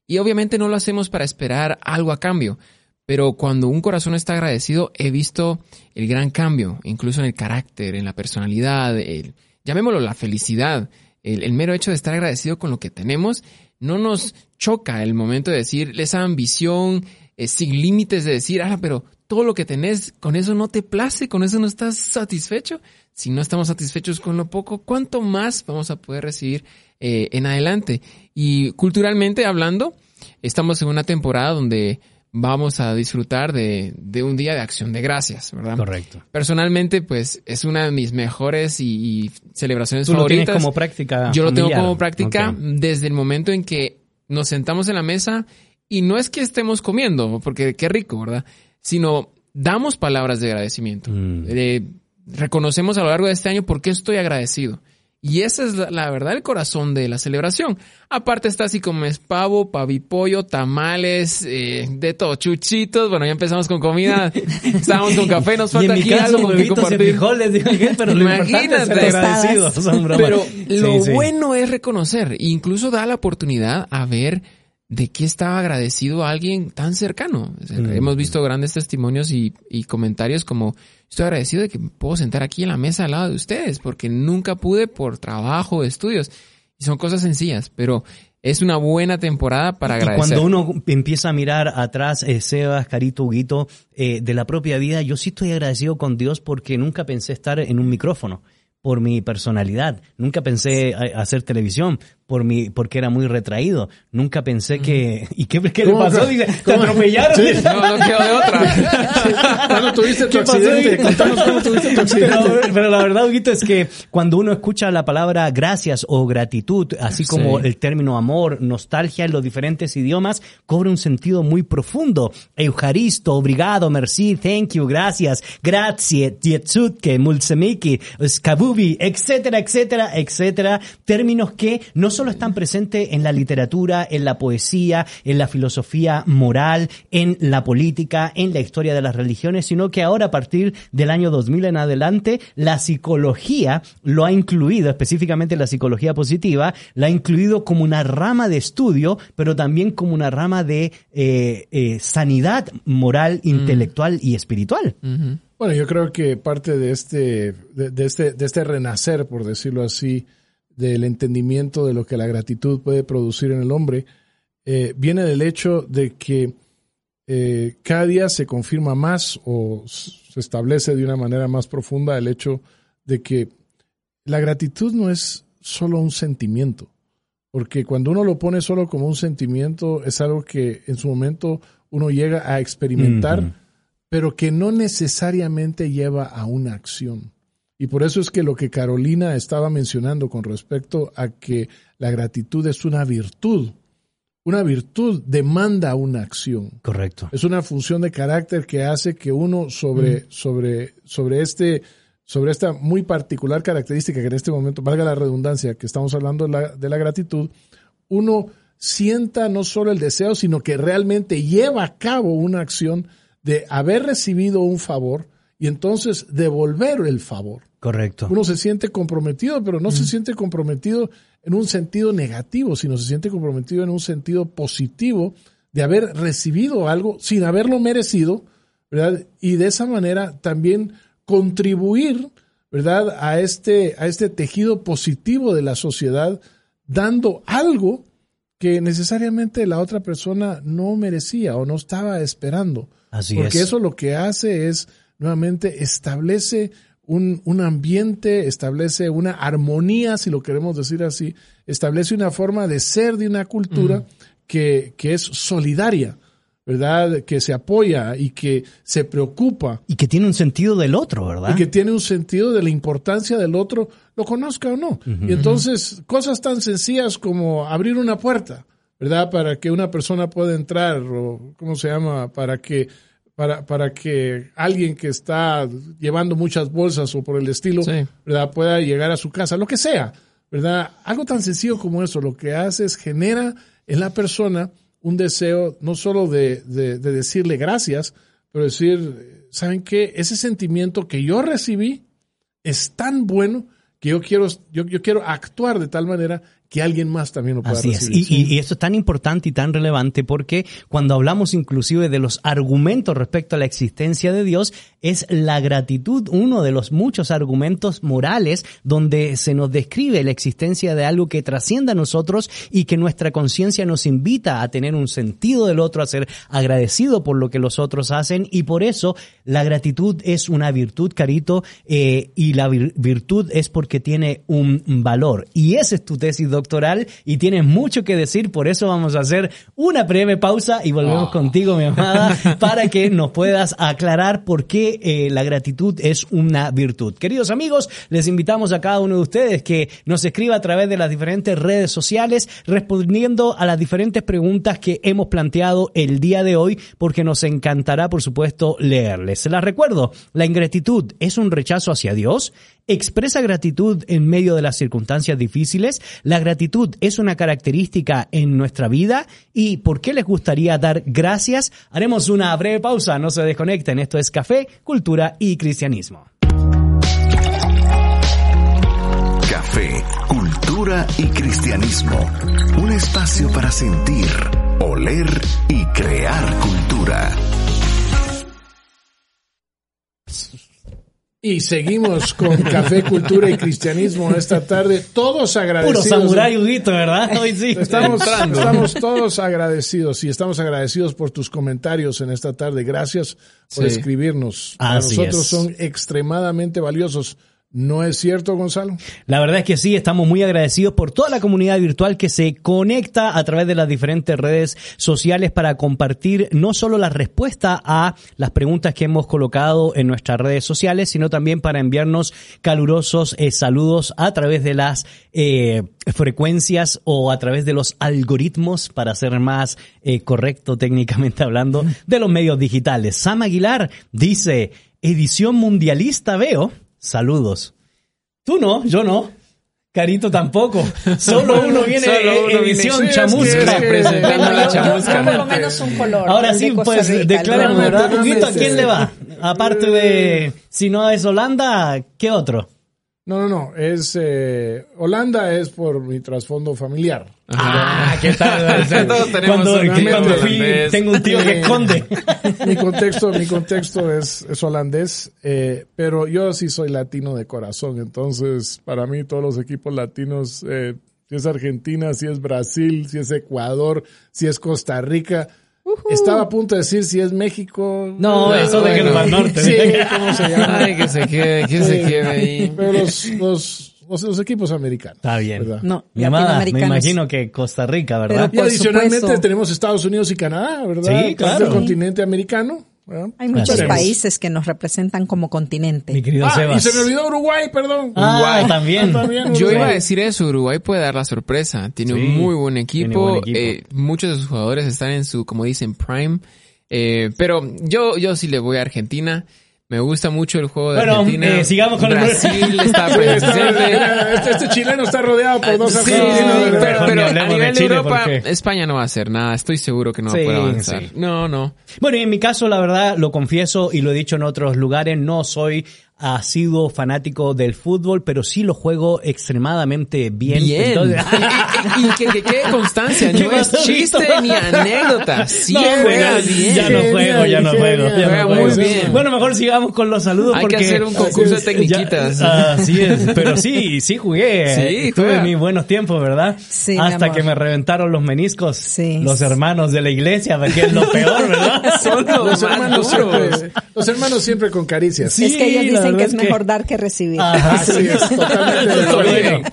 Y obviamente no lo hacemos para esperar algo a cambio, pero cuando un corazón está agradecido he visto el gran cambio, incluso en el carácter, en la personalidad, el, llamémoslo la felicidad, el, el mero hecho de estar agradecido con lo que tenemos, no nos choca el momento de decir esa ambición, eh, sin límites de decir, ah, pero todo lo que tenés, con eso no te place, con eso no estás satisfecho. Si no estamos satisfechos con lo poco, ¿cuánto más vamos a poder recibir eh, en adelante? Y culturalmente hablando, estamos en una temporada donde vamos a disfrutar de, de, un día de acción de gracias, ¿verdad? Correcto. Personalmente, pues es una de mis mejores y, y celebraciones Tú favoritas. Lo tienes como práctica. Yo lo tengo como práctica Okay. desde el momento en que nos sentamos en la mesa y no es que estemos comiendo, porque qué rico, ¿verdad? Sino damos palabras de agradecimiento. Mm. Eh, reconocemos a lo largo de este año por qué estoy agradecido. Y esa es la, la verdad, el corazón de la celebración. Aparte está así como es pavo, pavipollo, tamales, eh, de todo, chuchitos. Bueno, ya empezamos con comida, estábamos con café, nos falta aquí caso, algo con que pero lo es Imagínate. bromas. Pero lo Sí, sí. bueno es reconocer, incluso da la oportunidad a ver de qué estaba agradecido a alguien tan cercano. O sea, Mm. Hemos visto grandes testimonios y, y comentarios como estoy agradecido de que me puedo sentar aquí en la mesa al lado de ustedes porque nunca pude por trabajo, estudios. Y son cosas sencillas, pero es una buena temporada para Y agradecer. cuando uno empieza a mirar atrás, eh, Sebas, Carito, Huguito, eh, de la propia vida, yo sí estoy agradecido con Dios porque nunca pensé estar en un micrófono por mi personalidad. Nunca pensé a- hacer televisión por mi, porque era muy retraído. Nunca pensé que... ¿Y qué, qué le ¿Cómo pasó? Dice, ¿te cómo? atropellaron? Sí. No, no quedó de otra. ¿Cuándo tuviste tu ¿Qué pasó accidente? Contanos cómo tuviste tu accidente. Pero, pero la verdad, Huguito, es que cuando uno escucha la palabra gracias o gratitud, así como Sí. el término amor, nostalgia en los diferentes idiomas, cobra un sentido muy profundo. Eucharisto, obrigado, merci, thank you, gracias, grazie, dietsutke, mulsemiki, skabubi, etcétera, etcétera, etcétera. Términos que no solo están presentes en la literatura, en la poesía, en la filosofía moral, en la política, en la historia de las religiones, sino que ahora a partir del año 2000 en adelante, la psicología lo ha incluido, específicamente la psicología positiva, la ha incluido como una rama de estudio, pero también como una rama de eh, eh, sanidad moral, intelectual y espiritual. Bueno, yo creo que parte de este, de, de este, de este renacer, por decirlo así, del entendimiento de lo que la gratitud puede producir en el hombre, eh, viene del hecho de que eh, cada día se confirma más o se establece de una manera más profunda el hecho de que la gratitud no es solo un sentimiento, porque cuando uno lo pone solo como un sentimiento es algo que en su momento uno llega a experimentar, pero que no necesariamente lleva a una acción. Y por eso es que lo que Carolina estaba mencionando con respecto a que la gratitud es una virtud, una virtud demanda una acción. Correcto. Es una función de carácter que hace que uno sobre, sobre, sobre este, sobre esta muy particular característica que en este momento, valga la redundancia, que estamos hablando de la, de la gratitud, uno sienta no solo el deseo, sino que realmente lleva a cabo una acción de haber recibido un favor y entonces devolver el favor. Correcto. Uno se siente comprometido, pero no se siente comprometido en un sentido negativo, sino se siente comprometido en un sentido positivo de haber recibido algo sin haberlo merecido, ¿verdad? Y de esa manera también contribuir, ¿verdad? A este, a este tejido positivo de la sociedad, dando algo que necesariamente la otra persona no merecía o no estaba esperando. Así Porque es. eso lo que hace es, nuevamente, establece un, un ambiente, establece una armonía, si lo queremos decir así, establece una forma de ser de una cultura que, que es solidaria, ¿verdad? Que se apoya y que se preocupa Y que tiene un sentido del otro, ¿verdad? y que tiene un sentido de la importancia del otro, lo conozca o no. Y entonces, cosas tan sencillas como abrir una puerta, ¿verdad? Para que una persona pueda entrar, o ¿cómo se llama? Para que, para, para que alguien que está llevando muchas bolsas o por el estilo, Sí. ¿verdad? Pueda llegar a su casa, lo que sea, ¿verdad? Algo tan sencillo como eso, lo que hace es genera en la persona un deseo no solo de, de- de decirle gracias, pero decir, ¿saben qué? Ese sentimiento que yo recibí es tan bueno que yo quiero, yo, yo quiero actuar de tal manera que alguien más también lo pueda Así es. recibir. Y, y- y esto es tan importante y tan relevante porque cuando hablamos inclusive de los argumentos respecto a la existencia de Dios, es la gratitud uno de los muchos argumentos morales donde se nos describe la existencia de algo que trasciende a nosotros y que nuestra conciencia nos invita a tener un sentido del otro, a ser agradecido por lo que los otros hacen y por eso la gratitud es una virtud, Carito, eh, y la vir- virtud es porque tiene un valor. Y esa es tu tesis doctoral y tienes mucho que decir, por eso vamos a hacer una breve pausa y volvemos contigo, mi amada, para que nos puedas aclarar por qué eh, la gratitud es una virtud. Queridos amigos, les invitamos a cada uno de ustedes que nos escriba a través de las diferentes redes sociales respondiendo a las diferentes preguntas que hemos planteado el día de hoy, porque nos encantará, por supuesto, leerles. Se las recuerdo, la ingratitud es un rechazo hacia Dios, expresa gratitud en medio de las circunstancias difíciles, la gratitud es una característica en nuestra vida y por qué les gustaría dar gracias. Haremos una breve pausa, no se desconecten, esto es Café, Cultura y Cristianismo. Café, cultura y cristianismo. Un espacio para sentir, oler y crear cultura. Y seguimos con Café, Cultura y Cristianismo esta tarde, todos Puro agradecidos. samurái Huguito, ¿verdad? Hoy sí. Estamos, estamos todos agradecidos y estamos agradecidos por tus comentarios en esta tarde. Gracias por Sí. escribirnos. Para Así nosotros es. son extremadamente valiosos. ¿No es cierto, Gonzalo? La verdad es que sí, estamos muy agradecidos por toda la comunidad virtual que se conecta a través de las diferentes redes sociales para compartir no solo la respuesta a las preguntas que hemos colocado en nuestras redes sociales, sino también para enviarnos calurosos eh, saludos a través de las eh, frecuencias o a través de los algoritmos, para ser más eh, correcto técnicamente hablando, de los medios digitales. Sam Aguilar dice, edición mundialista veo. Saludos. Tú no, yo no. Carito tampoco. Solo uno viene Solo uno viene. edición que- chamusca. es que- Representando la Yo- yo chamusca. por lo menos un color. Ahora sí, de pues. ¿verdad? no, Huguito, ¿a quién le va? Aparte de, si no es Holanda, ¿qué otro? No, no, no. Es eh, Holanda es por mi trasfondo familiar. Ah, ¿qué tal? Todos tenemos cuando, un cuando fui, tengo un tío que esconde. mi contexto, mi contexto es, es holandés, eh, pero yo sí soy latino de corazón, entonces para mí todos los equipos latinos, eh, si es Argentina, si es Brasil, si es Ecuador, si es Costa Rica, estaba a punto de decir si es México. No, Eh, eso bueno. al norte. Sí, ¿cómo se llama? Ay, que se quede, que se Sí. quede ahí. Pero los, los, los, los equipos americanos. Está bien. ¿verdad? No, Mi amada, me imagino que Costa Rica, ¿verdad? Y Por adicionalmente supuesto. tenemos Estados Unidos y Canadá, ¿verdad? Sí, claro. del continente americano. ¿Verdad? Hay muchos países que nos representan como continente. Mi querido Ah, y Sebas. se me olvidó Uruguay, perdón. Ah, Uruguay. también. También Yo iba a decir eso, Uruguay puede dar la sorpresa. Tiene Sí, un muy buen equipo. buen equipo. eh, muchos de sus jugadores están en su, como dicen, prime. Eh, pero yo, yo sí le voy a Argentina. Me gusta mucho el juego de Bueno, Argentina. eh, sigamos con el- Brasil está Sí, está- presente. este, este chileno está rodeado por dos Sí, argentinos. no, ¿verdad? pero, pero a nivel de Europa, porque- España no va a hacer nada. Estoy seguro que no va Sí, a poder avanzar. sí. No, no. Bueno, y en mi caso, la verdad, lo confieso y lo he dicho en otros lugares, no soy asiduo fanático del fútbol, pero sí lo juego extremadamente bien. Bien. Entonces- y y que, que quede constancia, ¿Qué no es chiste ni anécdota. Sí No, bien. Ya no juego, ya no juego. ya Juega no muy juego. bien. Bueno, mejor sigamos con los saludos Hay que porque... hacer un concurso de tecniquitas. Ya- así es, pero sí, sí jugué. Sí, tuve juega. mis buenos tiempos, ¿verdad? Sí, Hasta que me reventaron los meniscos. Sí. Los hermanos de la iglesia, porque es lo peor, ¿verdad? Son los hermanos, siempre, los hermanos siempre con caricias. Sí, es que ellos la dicen que es que- mejor dar que recibir. Ajá. Es, totalmente.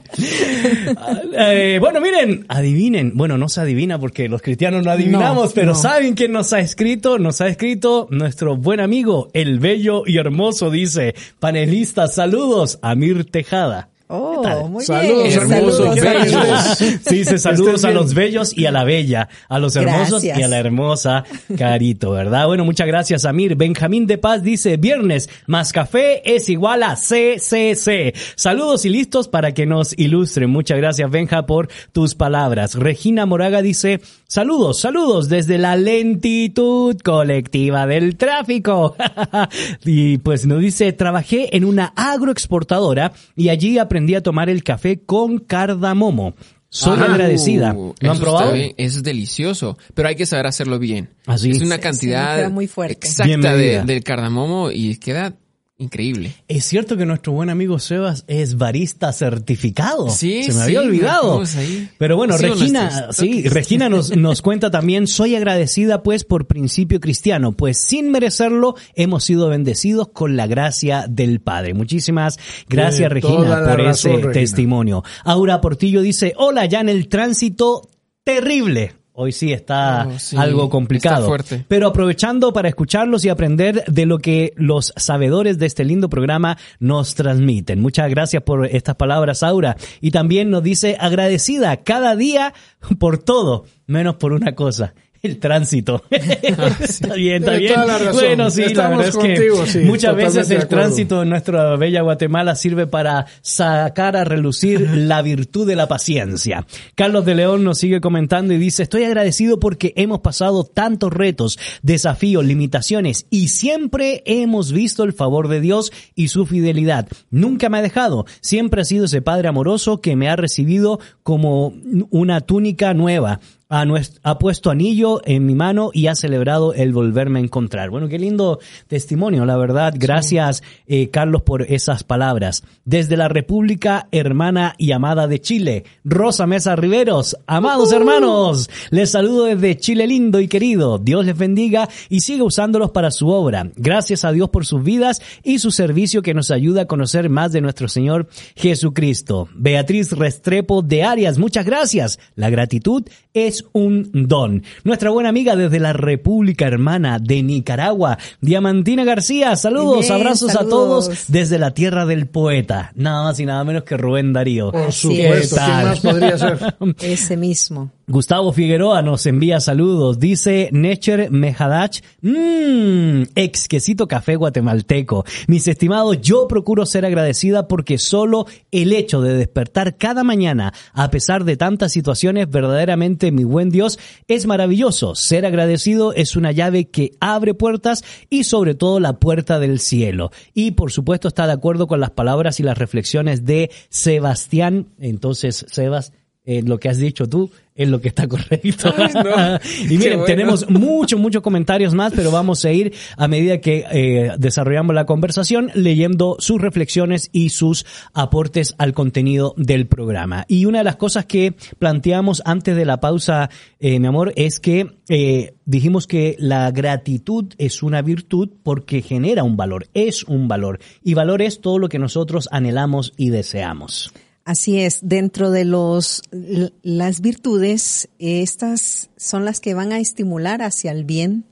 Eh, bueno, miren, adivinen. Bueno, no se adivina porque los cristianos no adivinamos, No, pero no. ¿saben quién nos ha escrito? Nos ha escrito nuestro buen amigo, el bello y hermoso, dice, panelista, saludos, Amir Tejada. Oh, muy Saludos, bien. hermosos, Saludos, bellos. saludos. Sí, dice saludos a los bellos y a la bella, a los hermosos Gracias. y a la hermosa Carito, ¿verdad? Bueno, muchas gracias, Amir. Benjamín de Paz dice, viernes más café es igual a CCC. Saludos y listos para que nos ilustren. Muchas gracias, Benja, por tus palabras. Regina Moraga dice, saludos, saludos desde la lentitud colectiva del tráfico. y pues nos dice, trabajé en una agroexportadora y allí aprendí a tomar el café con cardamomo. Soy Ajá. agradecida. Uh, ¿Lo han eso probado? está bien, es delicioso, pero hay que saber hacerlo bien. Así es es. una Sí, cantidad queda muy fuerte. exacta de, del cardamomo y queda increíble. Es cierto que nuestro buen amigo Sebas es barista certificado. Sí, Se me sí, había olvidado. ahí. Pero bueno, Regina, sí. Regina nos, nos cuenta también, soy agradecida pues por principio cristiano, pues sin merecerlo hemos sido bendecidos con la gracia del Padre. Muchísimas gracias toda Regina por razón, ese Regina. testimonio. Aura Portillo dice, hola, ya en el tránsito terrible. Hoy sí está Oh, sí, algo complicado. está fuerte. Pero aprovechando para escucharlos y aprender de lo que los sabedores de este lindo programa nos transmiten. Muchas gracias por estas palabras, Aura. Y también nos dice agradecida cada día por todo, menos por una cosa. El tránsito. está bien, está bien. Bueno, sí, la Estamos verdad es contigo, que sí, muchas veces el tránsito en nuestra bella Guatemala sirve para sacar a relucir la virtud de la paciencia. Carlos de León nos sigue comentando y dice, estoy agradecido porque hemos pasado tantos retos, desafíos, limitaciones y siempre hemos visto el favor de Dios y su fidelidad. Nunca me ha dejado, siempre ha sido ese Padre amoroso que me ha recibido como una túnica nueva ha, puesto anillo en mi mano y ha celebrado el volverme a encontrar. Bueno, qué lindo testimonio, la verdad. Gracias, eh, Carlos, por esas palabras. Desde la República Hermana y Amada de Chile, Rosa Mesa Riveros, amados hermanos, les saludo desde Chile lindo y querido. Dios les bendiga y siga usándolos para su obra. Gracias a Dios por sus vidas y su servicio que nos ayuda a conocer más de nuestro Señor Jesucristo. Beatriz Restrepo de Arias, muchas gracias. La gratitud es un don. Nuestra buena amiga desde la República Hermana de Nicaragua, Diamantina García, saludos, Bien, abrazos a todos desde la tierra del poeta. Nada más y nada menos que Rubén Darío. Por supuesto, es. ¿quién más podría ser? Ese mismo. Gustavo Figueroa nos envía saludos. Dice Necher Mejadach, mmm, exquisito café guatemalteco. Mis estimados, yo procuro ser agradecida porque solo el hecho de despertar cada mañana, a pesar de tantas situaciones, verdaderamente mi buen Dios, es maravilloso. Ser agradecido es una llave que abre puertas y sobre todo la puerta del cielo. Y por supuesto está de acuerdo con las palabras y las reflexiones de Sebastián. Entonces, Sebas, eh, lo que has dicho tú es lo que está correcto. no. y miren, bueno. tenemos muchos, muchos comentarios más, pero vamos a ir a medida que eh, desarrollamos la conversación leyendo sus reflexiones y sus aportes al contenido del programa. Y una de las cosas que planteamos antes de la pausa, eh, mi amor, es que eh, dijimos que la gratitud es una virtud porque genera un valor, es un valor. Y valor es todo lo que nosotros anhelamos y deseamos. Así es, dentro de los las virtudes, estas son las que van a estimular hacia el bien,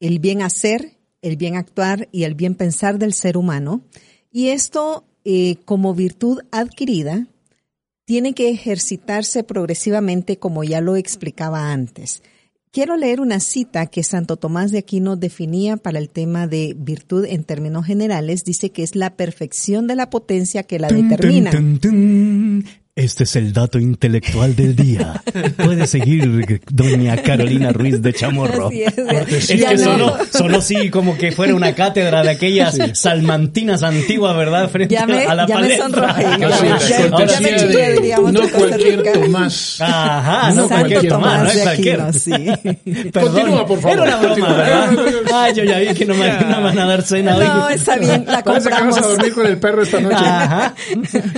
el bien hacer, el bien actuar y el bien pensar del ser humano. Y esto, eh, como virtud adquirida, tiene que ejercitarse progresivamente, como ya lo explicaba antes. Quiero leer una cita que Santo Tomás de Aquino definía para el tema de virtud en términos generales. Dice que es la perfección de la potencia que la determina. Este es el dato intelectual del día. Puede seguir doña Carolina Ruiz de Chamorro. Así es. Que no- sonó así como que fuera una cátedra de aquellas salmantinas antiguas, ¿verdad? Frente Ya me, a la ya me palestra. sí, No cualquier Rica. Tomás. Ajá, no Santo cualquier Tomás no es cualquier. Sí. Continúa, por favor. Era una broma. ¿verdad? Ay, yo ya vi que no me, no me van a dar cena hoy. No, está bien, la Parece que vas compramos. a dormir con el perro esta noche. Ajá.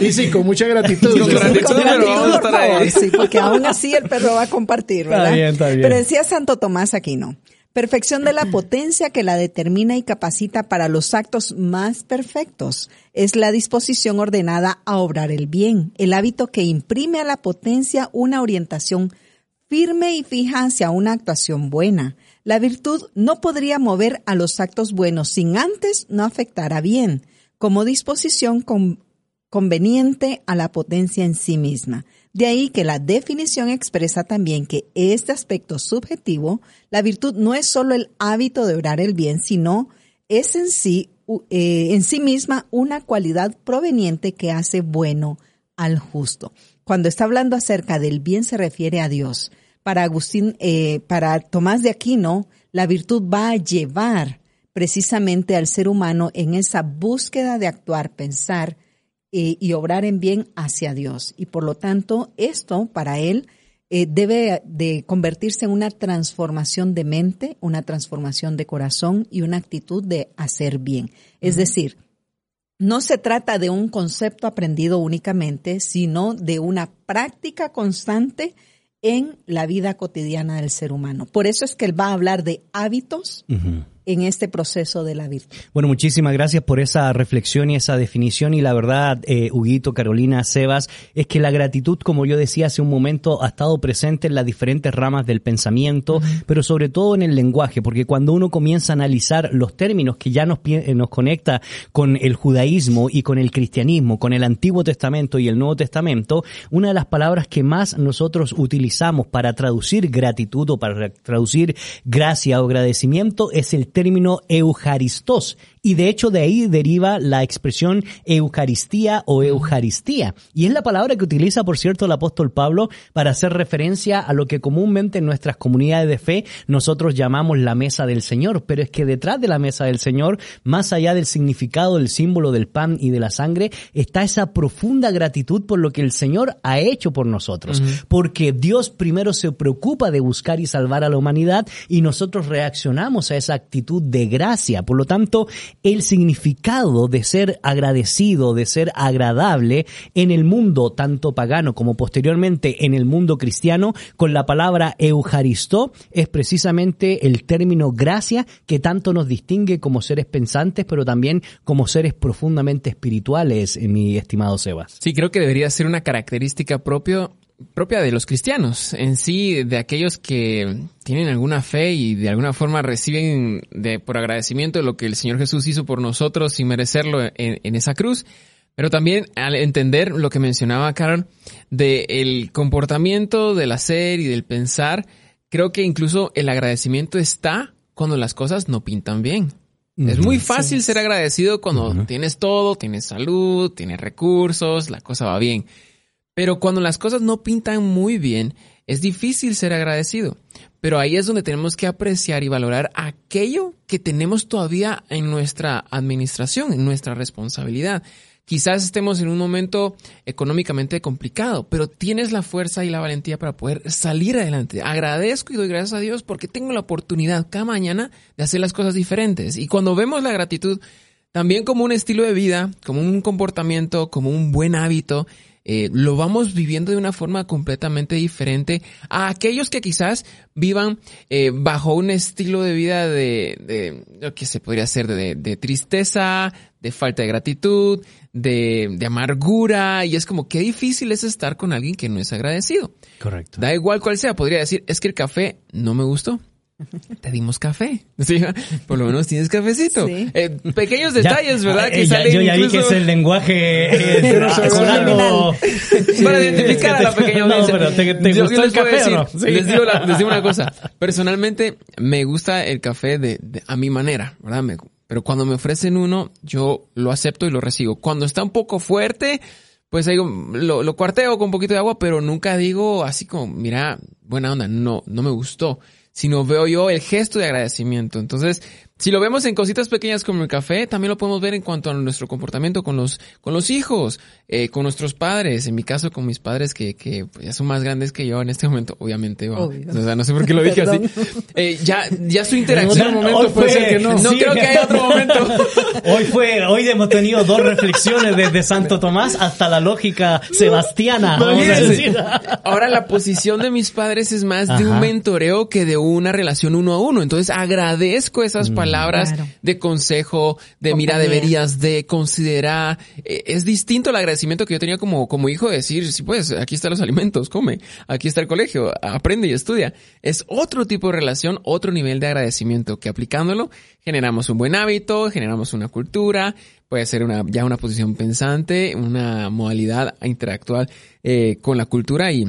Y sí, con mucha gratitud. Sí, gratitud, con pero gratitud, vamos a por estar ahí. favor, sí, porque aún así el perro va a compartir, Está ¿verdad? bien, está bien. Pero decía Santo Tomás Aquino, perfección de la potencia que la determina y capacita para los actos más perfectos. Es la disposición ordenada a obrar el bien, el hábito que imprime a la potencia una orientación firme y fija hacia una actuación buena. La virtud no podría mover a los actos buenos sin antes no afectar a bien, como disposición con- conveniente a la potencia en sí misma. De ahí que la definición expresa también que este aspecto subjetivo, la virtud no es solo el hábito de obrar el bien, sino es en sí, eh, en sí misma una cualidad proveniente que hace bueno al justo. Cuando está hablando acerca del bien se refiere a Dios. Para Agustín, eh, para Tomás de Aquino, la virtud va a llevar precisamente al ser humano en esa búsqueda de actuar, pensar eh, y obrar en bien hacia Dios. Y por lo tanto, esto para él eh, debe de convertirse en una transformación de mente, una transformación de corazón y una actitud de hacer bien. Es decir, no se trata de un concepto aprendido únicamente, sino de una práctica constante en la vida cotidiana del ser humano. Por eso es que él va a hablar de hábitos en este proceso de la virtud. Bueno, muchísimas gracias por esa reflexión y esa definición y la verdad, eh, Huguito, Carolina, Sebas, es que la gratitud, como yo decía hace un momento, ha estado presente en las diferentes ramas del pensamiento, pero sobre todo en el lenguaje, porque cuando uno comienza a analizar los términos que ya nos, eh, nos conecta con el judaísmo y con el cristianismo, con el Antiguo Testamento y el Nuevo Testamento, una de las palabras que más nosotros utilizamos para traducir gratitud o para traducir gracia o agradecimiento es el término eucharistos y de hecho de ahí deriva la expresión Eucaristía o Eucaristía. Y es la palabra que utiliza, por cierto, el apóstol Pablo para hacer referencia a lo que comúnmente en nuestras comunidades de fe nosotros llamamos la mesa del Señor. Pero es que detrás de la mesa del Señor, más allá del significado del símbolo del pan y de la sangre, está esa profunda gratitud por lo que el Señor ha hecho por nosotros. Porque Dios primero se preocupa de buscar y salvar a la humanidad y nosotros reaccionamos a esa actitud de gracia. Por lo tanto, el significado de ser agradecido, de ser agradable en el mundo tanto pagano como posteriormente en el mundo cristiano, con la palabra eujaristó, es precisamente el término gracia que tanto nos distingue como seres pensantes, pero también como seres profundamente espirituales, mi estimado Sebas. Sí, creo que debería ser una característica propia propia de los cristianos, en sí, de aquellos que tienen alguna fe y de alguna forma reciben de, por agradecimiento lo que el Señor Jesús hizo por nosotros sin merecerlo en, esa cruz. Pero también al entender lo que mencionaba Carol, del comportamiento, del hacer y del pensar, creo que incluso el agradecimiento está cuando las cosas no pintan bien. Es muy fácil ser agradecido cuando tienes todo, tienes salud, tienes recursos, la cosa va bien. Pero cuando las cosas no pintan muy bien, es difícil ser agradecido. Pero ahí es donde tenemos que apreciar y valorar aquello que tenemos todavía en nuestra administración, en nuestra responsabilidad. Quizás estemos en un momento económicamente complicado, pero tienes la fuerza y la valentía para poder salir adelante. Agradezco y doy gracias a Dios porque tengo la oportunidad cada mañana de hacer las cosas diferentes. Y cuando vemos la gratitud también como un estilo de vida, como un comportamiento, como un buen hábito, eh, lo vamos viviendo de una forma completamente diferente a aquellos que quizás vivan eh, bajo un estilo de vida de, de que se podría ser de, de, tristeza, de falta de gratitud, de, de amargura, y es como qué difícil es estar con alguien que no es agradecido. Correcto. Da igual cual sea, podría decir, es que el café no me gustó. Te dimos café. ¿sí? Por lo menos tienes cafecito. Eh, pequeños detalles, ¿verdad? Que ya, yo ya vi que es el lenguaje eh. Para identificar a la pequeña No, pero ¿te, te yo, gustó yo el café decir, o no? Sí. les, digo la- les digo una cosa. Personalmente, me gusta el café de, de- a mi manera, ¿verdad? Me- pero cuando me ofrecen uno, yo lo acepto y lo recibo. Cuando está un poco fuerte, pues digo, lo, lo cuarteo con un poquito de agua, pero nunca digo así como, mira, buena onda, no, no me gustó. Sino veo yo el gesto de agradecimiento. Entonces, si lo vemos en cositas pequeñas como el café, también lo podemos ver en cuanto a nuestro comportamiento con los, con los hijos, eh, con nuestros padres. En mi caso, con mis padres que, que ya son más grandes que yo en este momento, obviamente. Obvio. O sea, no sé por qué lo dije así. Eh, ya, ya su interacción. En otro momento hoy puede fue- ser que no. No sí, creo que haya otro momento. Hoy fue, hoy hemos tenido dos reflexiones desde Santo Tomás hasta la lógica sebastiana. Decir. Ahora la posición de mis padres es más de un mentoreo que de una relación uno a uno. Entonces agradezco esas palabras Claro. de consejo, de mira, deberías de considerar. Eh, Es distinto el agradecimiento que yo tenía como, como hijo de decir, sí pues, aquí están los alimentos, come, aquí está el colegio, aprende y estudia. Es otro tipo de relación, otro nivel de agradecimiento que aplicándolo generamos un buen hábito, generamos una cultura, puede ser una, ya una posición pensante, una modalidad a interactuar eh, con la cultura y,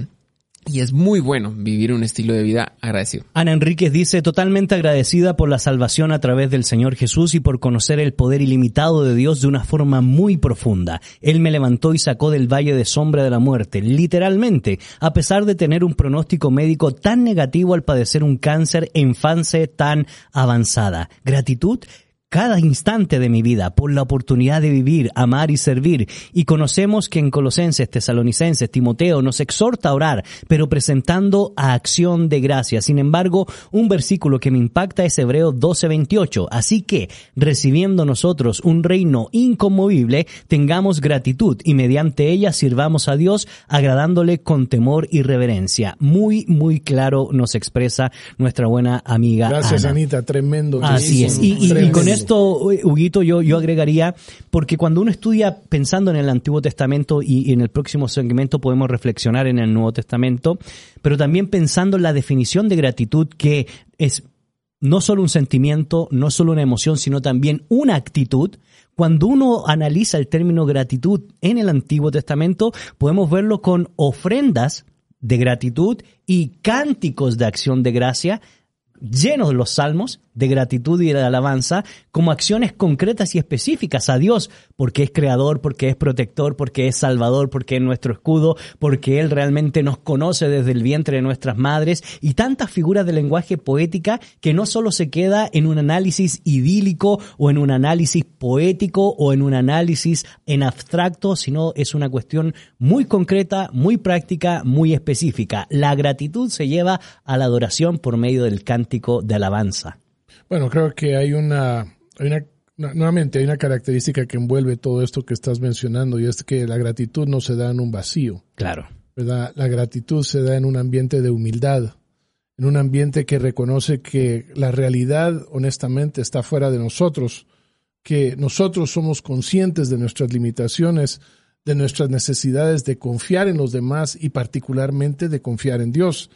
y es muy bueno vivir un estilo de vida agradecido. Ana Enríquez dice, totalmente agradecida por la salvación a través del Señor Jesús y por conocer el poder ilimitado de Dios de una forma muy profunda. Él me levantó y sacó del valle de sombra de la muerte, literalmente, a pesar de tener un pronóstico médico tan negativo al padecer un cáncer en fase tan avanzada. Gratitud cada instante de mi vida por la oportunidad de vivir, amar y servir. Y conocemos que en Colosenses, Tesalonicenses, Timoteo nos exhorta a orar, pero presentando a acción de gracia. Sin embargo, un versículo que me impacta es Hebreo 12:28. Así que, recibiendo nosotros un reino inconmovible, tengamos gratitud y mediante ella sirvamos a Dios agradándole con temor y reverencia. Muy, muy claro nos expresa nuestra buena amiga. Gracias, Ana. Anita, tremendo. Así es. Y, y- y Tremendo. con esto, Huguito, yo, yo agregaría, porque cuando uno estudia pensando en el Antiguo Testamento y en el próximo segmento podemos reflexionar en el Nuevo Testamento, pero también pensando en la definición de gratitud que es no solo un sentimiento, no solo una emoción, sino también una actitud. Cuando uno analiza el término gratitud en el Antiguo Testamento, podemos verlo con ofrendas de gratitud y cánticos de acción de gracia llenos los salmos de gratitud y de alabanza como acciones concretas y específicas a Dios, porque es creador, porque es protector, porque es salvador, porque es nuestro escudo, porque Él realmente nos conoce desde el vientre de nuestras madres y tantas figuras de lenguaje poética que no solo se queda en un análisis idílico o en un análisis poético o en un análisis en abstracto, sino es una cuestión muy concreta, muy práctica, muy específica. La gratitud se lleva a la adoración por medio del cántico de alabanza. Bueno, creo que hay una, hay una, nu- nuevamente hay una característica que envuelve todo esto que estás mencionando y es que la gratitud no se da en un vacío, Claro. ¿verdad? La gratitud se da en un ambiente de humildad, en un ambiente que reconoce que la realidad honestamente está fuera de nosotros, que nosotros somos conscientes de nuestras limitaciones, de nuestras necesidades de confiar en los demás y particularmente de confiar en Dios.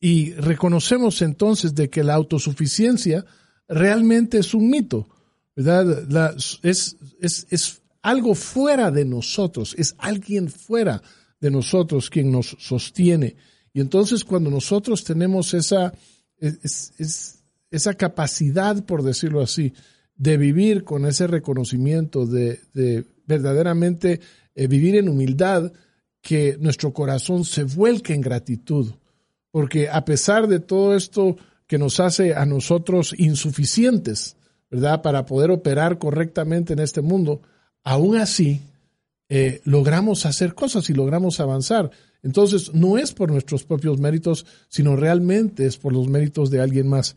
Y reconocemos entonces de que la autosuficiencia realmente es un mito, ¿verdad? Es, es, es algo fuera de nosotros, es alguien fuera de nosotros quien nos sostiene. Y entonces cuando nosotros tenemos esa, es- es- esa capacidad, por decirlo así, de vivir con ese reconocimiento, de, de verdaderamente eh, vivir en humildad, que nuestro corazón se vuelque en gratitud. Porque a pesar de todo esto que nos hace a nosotros insuficientes, ¿verdad? Para poder operar correctamente en este mundo, aún así eh, logramos hacer cosas y logramos avanzar. Entonces, no es por nuestros propios méritos, sino realmente es por los méritos de alguien más.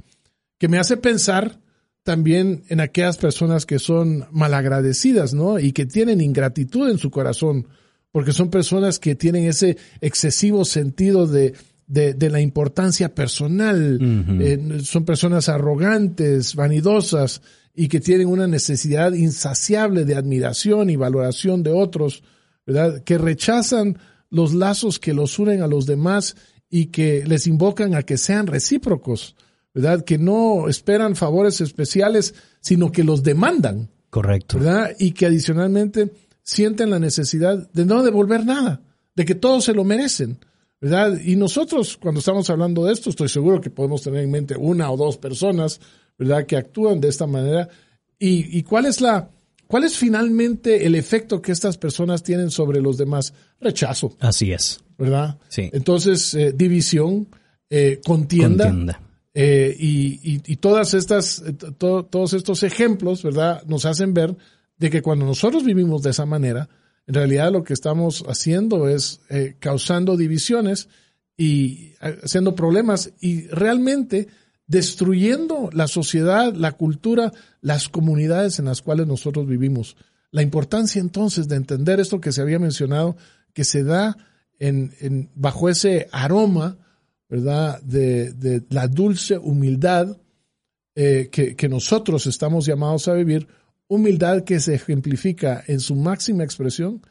Que me hace pensar también en aquellas personas que son malagradecidas, ¿no? Y que tienen ingratitud en su corazón, porque son personas que tienen ese excesivo sentido de, de, de la importancia personal, eh, son personas arrogantes, vanidosas, y que tienen una necesidad insaciable de admiración y valoración de otros, ¿verdad? Que rechazan los lazos que los unen a los demás y que les invocan a que sean recíprocos, ¿verdad? Que no esperan favores especiales, sino que los demandan, Correcto. ¿verdad? Y que adicionalmente sienten la necesidad de no devolver nada, de que todos se lo merecen, ¿verdad? Y nosotros, cuando estamos hablando de esto, estoy seguro que podemos tener en mente una o dos personas, ¿verdad? Que actúan de esta manera. ¿Y, y cuál es la, cuál es finalmente el efecto que estas personas tienen sobre los demás? Rechazo, Así es. ¿verdad? Sí. Entonces, eh, división, eh, contienda, Contienda. eh, y, y, y todas estas, to- todos estos ejemplos, ¿verdad? Nos hacen ver de que cuando nosotros vivimos de esa manera, en realidad lo que estamos haciendo es eh, causando divisiones y eh, haciendo problemas y realmente destruyendo la sociedad, la cultura, las comunidades en las cuales nosotros vivimos. La importancia entonces de entender esto que se había mencionado, que se da en, en- bajo ese aroma, ¿verdad? De, la dulce humildad eh, que nosotros estamos llamados a vivir, humildad que se ejemplifica en su máxima expresión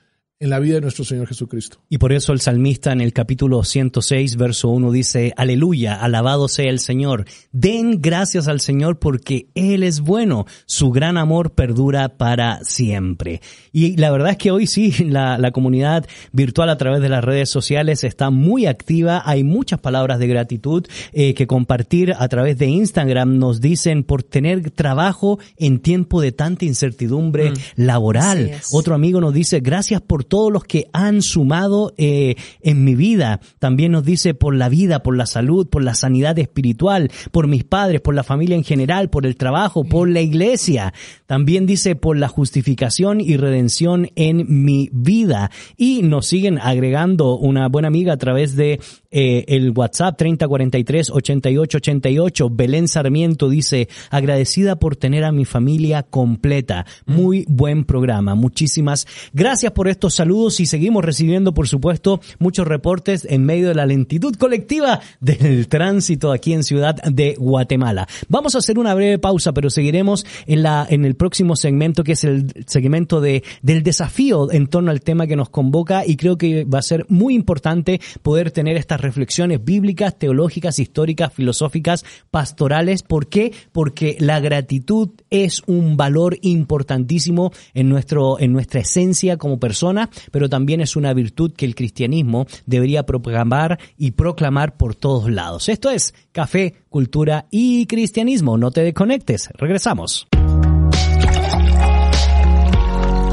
en la vida de nuestro Señor Jesucristo. Y por eso el salmista en el capítulo 106, verso 1 dice, Aleluya, alabado sea el Señor. Den gracias al Señor porque Él es bueno. Su gran amor perdura para siempre. Y la verdad es que hoy sí, la, la comunidad virtual a través de las redes sociales está muy activa. Hay muchas palabras de gratitud eh, que compartir a través de Instagram. Nos dicen por tener trabajo en tiempo de tanta incertidumbre laboral. Así es. Otro amigo nos dice, gracias por todos los que han sumado eh, en mi vida. También nos dice por la vida, por la salud, por la sanidad espiritual, por mis padres, por la familia en general, por el trabajo, por la iglesia. También dice por la justificación y redención en mi vida. Y nos siguen agregando una buena amiga a través de eh, el WhatsApp 3043 8888. Belén Sarmiento dice, agradecida por tener a mi familia completa. Muy buen programa. Muchísimas gracias por estos saludos y seguimos recibiendo, por supuesto, muchos reportes en medio de la lentitud colectiva del tránsito aquí en Ciudad de Guatemala. Vamos a hacer una breve pausa, pero seguiremos en la en el próximo segmento que es el segmento de del desafío en torno al tema que nos convoca y creo que va a ser muy importante poder tener estas reflexiones bíblicas, teológicas, históricas, filosóficas, pastorales. ¿Por qué? Porque la gratitud es un valor importantísimo en nuestro en nuestra esencia como persona, pero también es una virtud que el cristianismo debería proclamar y proclamar por todos lados. Esto es Café, Cultura y Cristianismo. No te desconectes. Regresamos.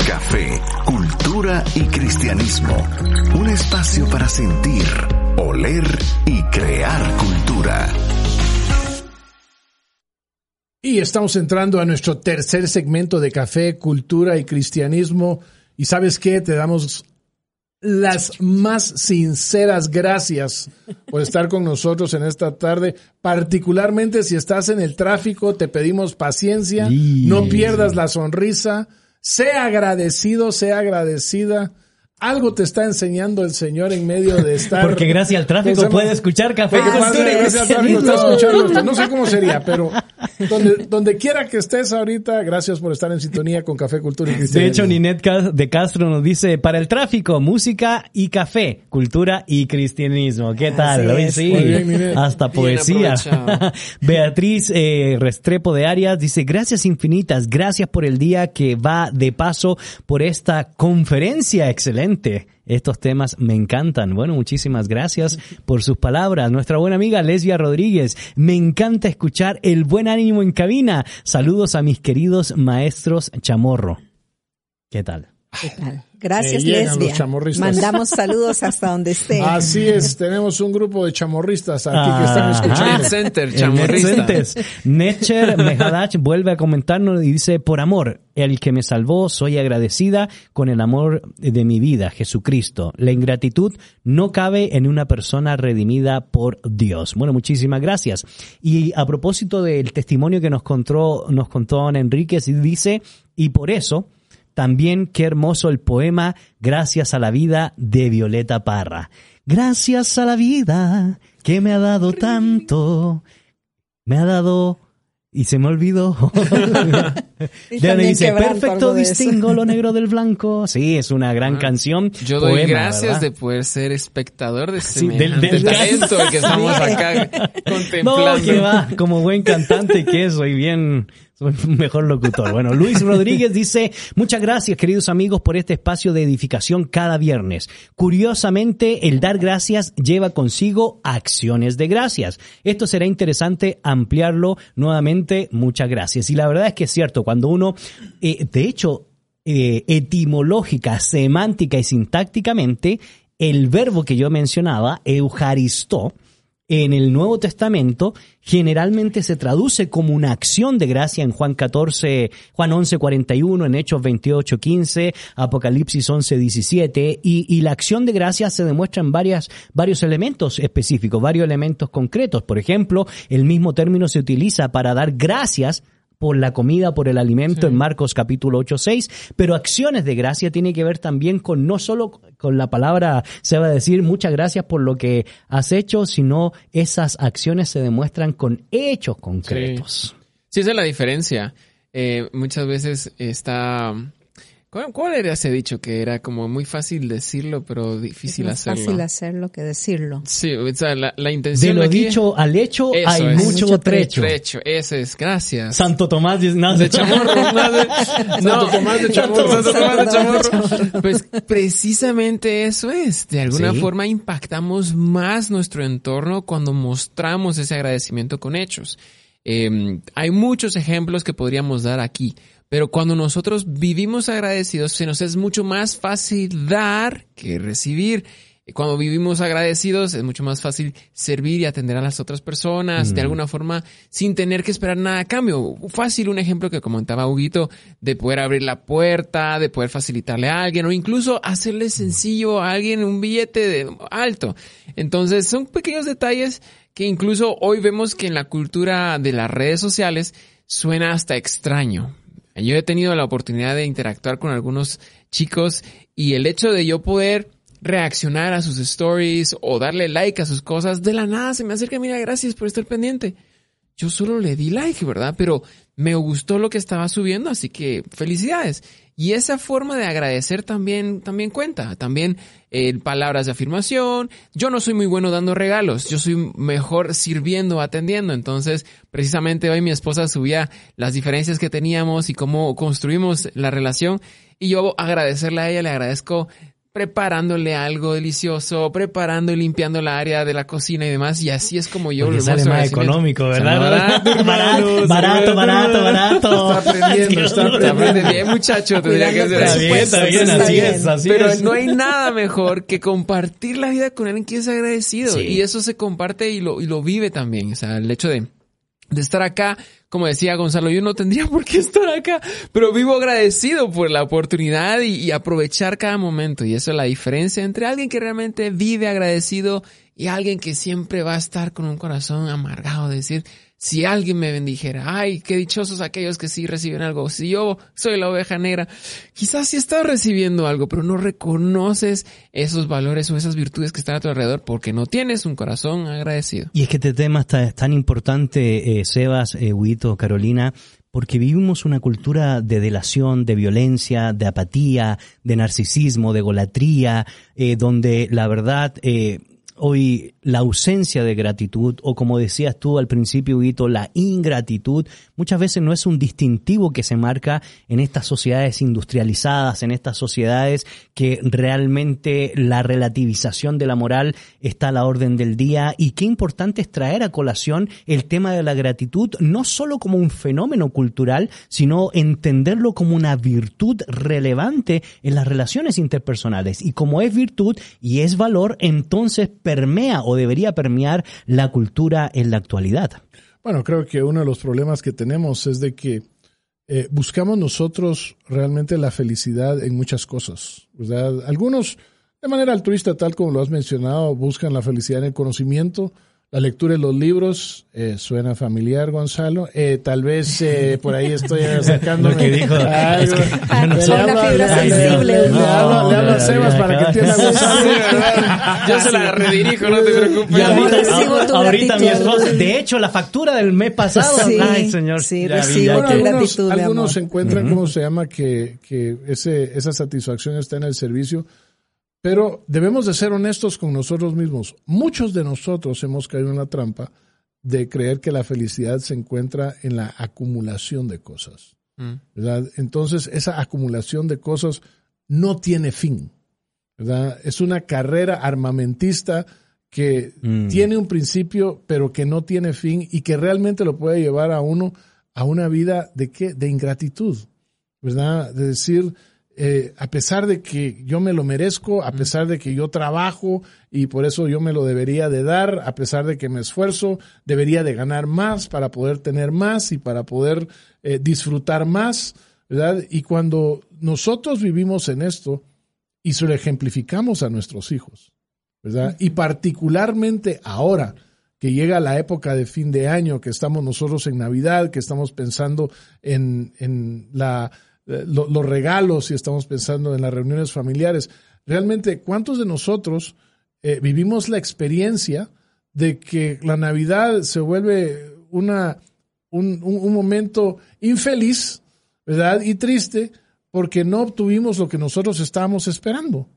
Café, Cultura y Cristianismo. Un espacio para sentir, oler y crear cultura. Y estamos entrando a nuestro tercer segmento de Café, Cultura y Cristianismo. Y sabes qué, te damos las más sinceras gracias por estar con nosotros en esta tarde. Particularmente si estás en el tráfico, te pedimos paciencia, no pierdas la sonrisa, sea agradecido, sea agradecida. Algo te está enseñando el Señor en medio de estar. Porque gracias al tráfico puede escuchar café. Porque gracias al tráfico está escuchando esto. No sé cómo sería, pero donde, donde quiera que estés ahorita, gracias por estar en sintonía con Café, Cultura y Cristianismo. De hecho, Ninet de Castro nos dice, para el tráfico, música y café, cultura y cristianismo. ¿Qué tal? Sí, Muy bien, hasta poesía. Beatriz eh, Restrepo de Arias dice, gracias infinitas, gracias por el día que va de paso por esta conferencia excelente. Estos temas me encantan. Bueno, muchísimas gracias por sus palabras. Nuestra buena amiga Lesbia Rodríguez, me encanta escuchar el buen ánimo en cabina. Saludos a mis queridos maestros Chamorro. ¿Qué tal? ¿Qué tal? Gracias, Lesbia. chamorristas. Mandamos saludos hasta donde esté. Así es, tenemos un grupo de chamorristas aquí que están Ah, escuchando. Net Center, El chamorrista. Netcentes. Netcher Mejadach vuelve a comentarnos y dice, por amor, el que me salvó, soy agradecida con el amor de mi vida, Jesucristo. La ingratitud no cabe en una persona redimida por Dios. Bueno, muchísimas gracias. Y a propósito del testimonio que nos contó, nos contó Enríquez, dice, y por eso, también qué hermoso el poema Gracias a la vida de Violeta Parra. Gracias a la vida que me ha dado tanto, me ha dado y se me olvidó. Y Diana también dice, perfecto algo de eso". distingo lo negro del blanco. Sí, es una gran canción. Yo doy poema, gracias ¿verdad? de poder ser espectador de Sí, del- talento que estamos acá No, contemplando. que va, como buen cantante que soy bien, mejor locutor. Bueno, Luis Rodríguez dice, muchas gracias queridos amigos por este espacio de edificación cada viernes. Curiosamente, el dar gracias lleva consigo acciones de gracias. Esto será interesante ampliarlo nuevamente. Muchas gracias. Y la verdad es que es cierto, cuando uno, eh, de hecho, eh, etimológica, semántica y sintácticamente, el verbo que yo mencionaba, eujaristó, en el Nuevo Testamento generalmente se traduce como una acción de gracia en Juan 14, Juan 11, 41, en Hechos 28, 15, Apocalipsis 11, 17, y, la acción de gracia se demuestra en varios elementos específicos, varios elementos concretos. Por ejemplo, el mismo término se utiliza para dar gracias por la comida, por el alimento en Marcos capítulo 8, 6, pero acciones de gracia tiene que ver también con no solo con la palabra, se va a decir muchas gracias por lo que has hecho, sino esas acciones se demuestran con hechos concretos. Sí, esa es la diferencia. Eh, muchas veces está... ¿Cuál, cuál era ese dicho? Que era como muy fácil decirlo, pero difícil es más hacerlo. fácil hacerlo que decirlo. Sí, o sea, la, la De intención lo aquí- dicho al hecho Eso hay es. mucho Mucho trecho. Trecho, ese es, gracias. Santo Tomás dice, no, de chamorro, no, de- no, Tomás de Chamorro. Santo Tomás de Santo Tomás chamorro. Pues precisamente eso es. De alguna Sí. forma impactamos más nuestro entorno cuando mostramos ese agradecimiento con hechos. Eh, hay muchos ejemplos que podríamos dar aquí, Pero cuando nosotros vivimos agradecidos, se nos es mucho más fácil dar que recibir. Cuando vivimos agradecidos es mucho más fácil servir y atender a las otras personas de alguna forma sin tener que esperar nada a cambio. Fácil un ejemplo que comentaba Huguito de poder abrir la puerta, de poder facilitarle a alguien o incluso hacerle sencillo a alguien un billete de alto. Entonces son pequeños detalles que incluso hoy vemos que en la cultura de las redes sociales suena hasta extraño. Yo he tenido la oportunidad de interactuar con algunos chicos y el hecho de yo poder reaccionar a sus stories o darle like a sus cosas, de la nada se me acerca, mira, gracias por estar pendiente. Yo solo le di like, ¿verdad? Pero me gustó lo que estaba subiendo, así que felicidades. Y esa forma de agradecer también, también cuenta. También eh, palabras de afirmación. Yo no soy muy bueno dando regalos. Yo soy mejor sirviendo, atendiendo. Entonces, precisamente hoy mi esposa subía las diferencias que teníamos y cómo construimos la relación. Y yo agradecerle a ella, le agradezco preparándole algo delicioso, preparando y limpiando la área de la cocina y demás, y así es como yo Porque lo sale más económico, ¿verdad? Barato, barato, hermanos, barato, barato, barato. Está aprendiendo, está aprendiendo. bien, muchacho, tendría que el así. Está bien, así es, así Pero es. no hay nada mejor que compartir la vida con alguien que es agradecido. Sí. Y eso se comparte y lo, y lo vive también. O sea, el hecho de, de estar acá, como decía Gonzalo, yo no tendría por qué estar acá, pero vivo agradecido por la oportunidad y, aprovechar cada momento. Y eso es la diferencia entre alguien que realmente vive agradecido y alguien que siempre va a estar con un corazón amargado, de decir, si alguien me bendijera, ay, qué dichosos aquellos que sí reciben algo. Si yo soy la oveja negra, quizás sí estás recibiendo algo, pero no reconoces esos valores o esas virtudes que están a tu alrededor porque no tienes un corazón agradecido. Y es que este tema está, es tan importante, eh, Sebas, eh, Huito, Carolina, porque vivimos una cultura de delación, de violencia, de apatía, de narcisismo, de golatría, eh, donde la verdad eh, hoy la ausencia de gratitud, o como decías tú al principio, Huito, la ingratitud, muchas veces no es un distintivo que se marca en estas sociedades industrializadas, en estas sociedades que realmente la relativización de la moral está a la orden del día y qué importante es traer a colación el tema de la gratitud, no solo como un fenómeno cultural, sino entenderlo como una virtud relevante en las relaciones interpersonales. Y como es virtud y es valor, entonces permea o debería permear la cultura en la actualidad. Bueno, creo que uno de los problemas que tenemos es de que eh, buscamos nosotros realmente la felicidad en muchas cosas. Algunos, de manera altruista, tal como lo has mencionado, buscan la felicidad en el conocimiento, la lectura de los libros. eh, suena familiar, Gonzalo. Eh, tal vez eh, por ahí estoy acercándome. Lo que dijo, a es que yo no soy- Una fibra sensible, le- hablo- a no, Sebas no, para que no. entienda Gonzalo. Yo se la redirijo, no te preocupes. Y ahorita, ahorita mi gratitud. esposa, de hecho, la factura del mes pasado, Sí, ay señor, sí, recibo Bueno, algunos, gratitud, mi algunos amor. encuentran, ¿cómo se llama? Que, que ese, esa satisfacción está en el servicio. Pero debemos de ser honestos con nosotros mismos. Muchos de nosotros hemos caído en la trampa de creer que la felicidad se encuentra en la acumulación de cosas. Mm. ¿verdad? Entonces, esa acumulación de cosas no tiene fin. ¿verdad? Es una carrera armamentista que Mm. tiene un principio, pero que no tiene fin y que realmente lo puede llevar a uno a una vida de qué? De ingratitud, ¿verdad? De decir, eh, a pesar de que yo me lo merezco, a pesar de que yo trabajo y por eso yo me lo debería de dar, a pesar de que me esfuerzo, debería de ganar más para poder tener más y para poder eh, disfrutar más, ¿verdad? Y cuando nosotros vivimos en esto y se lo ejemplificamos a nuestros hijos, ¿verdad? Y particularmente ahora que llega la época de fin de año, que estamos nosotros en Navidad, que estamos pensando en, en la, lo- los regalos y estamos pensando en las reuniones familiares. Realmente, ¿cuántos de nosotros eh, vivimos la experiencia de que la Navidad se vuelve una, un, un- un momento infeliz, ¿verdad? Y triste porque no obtuvimos lo que nosotros estábamos esperando.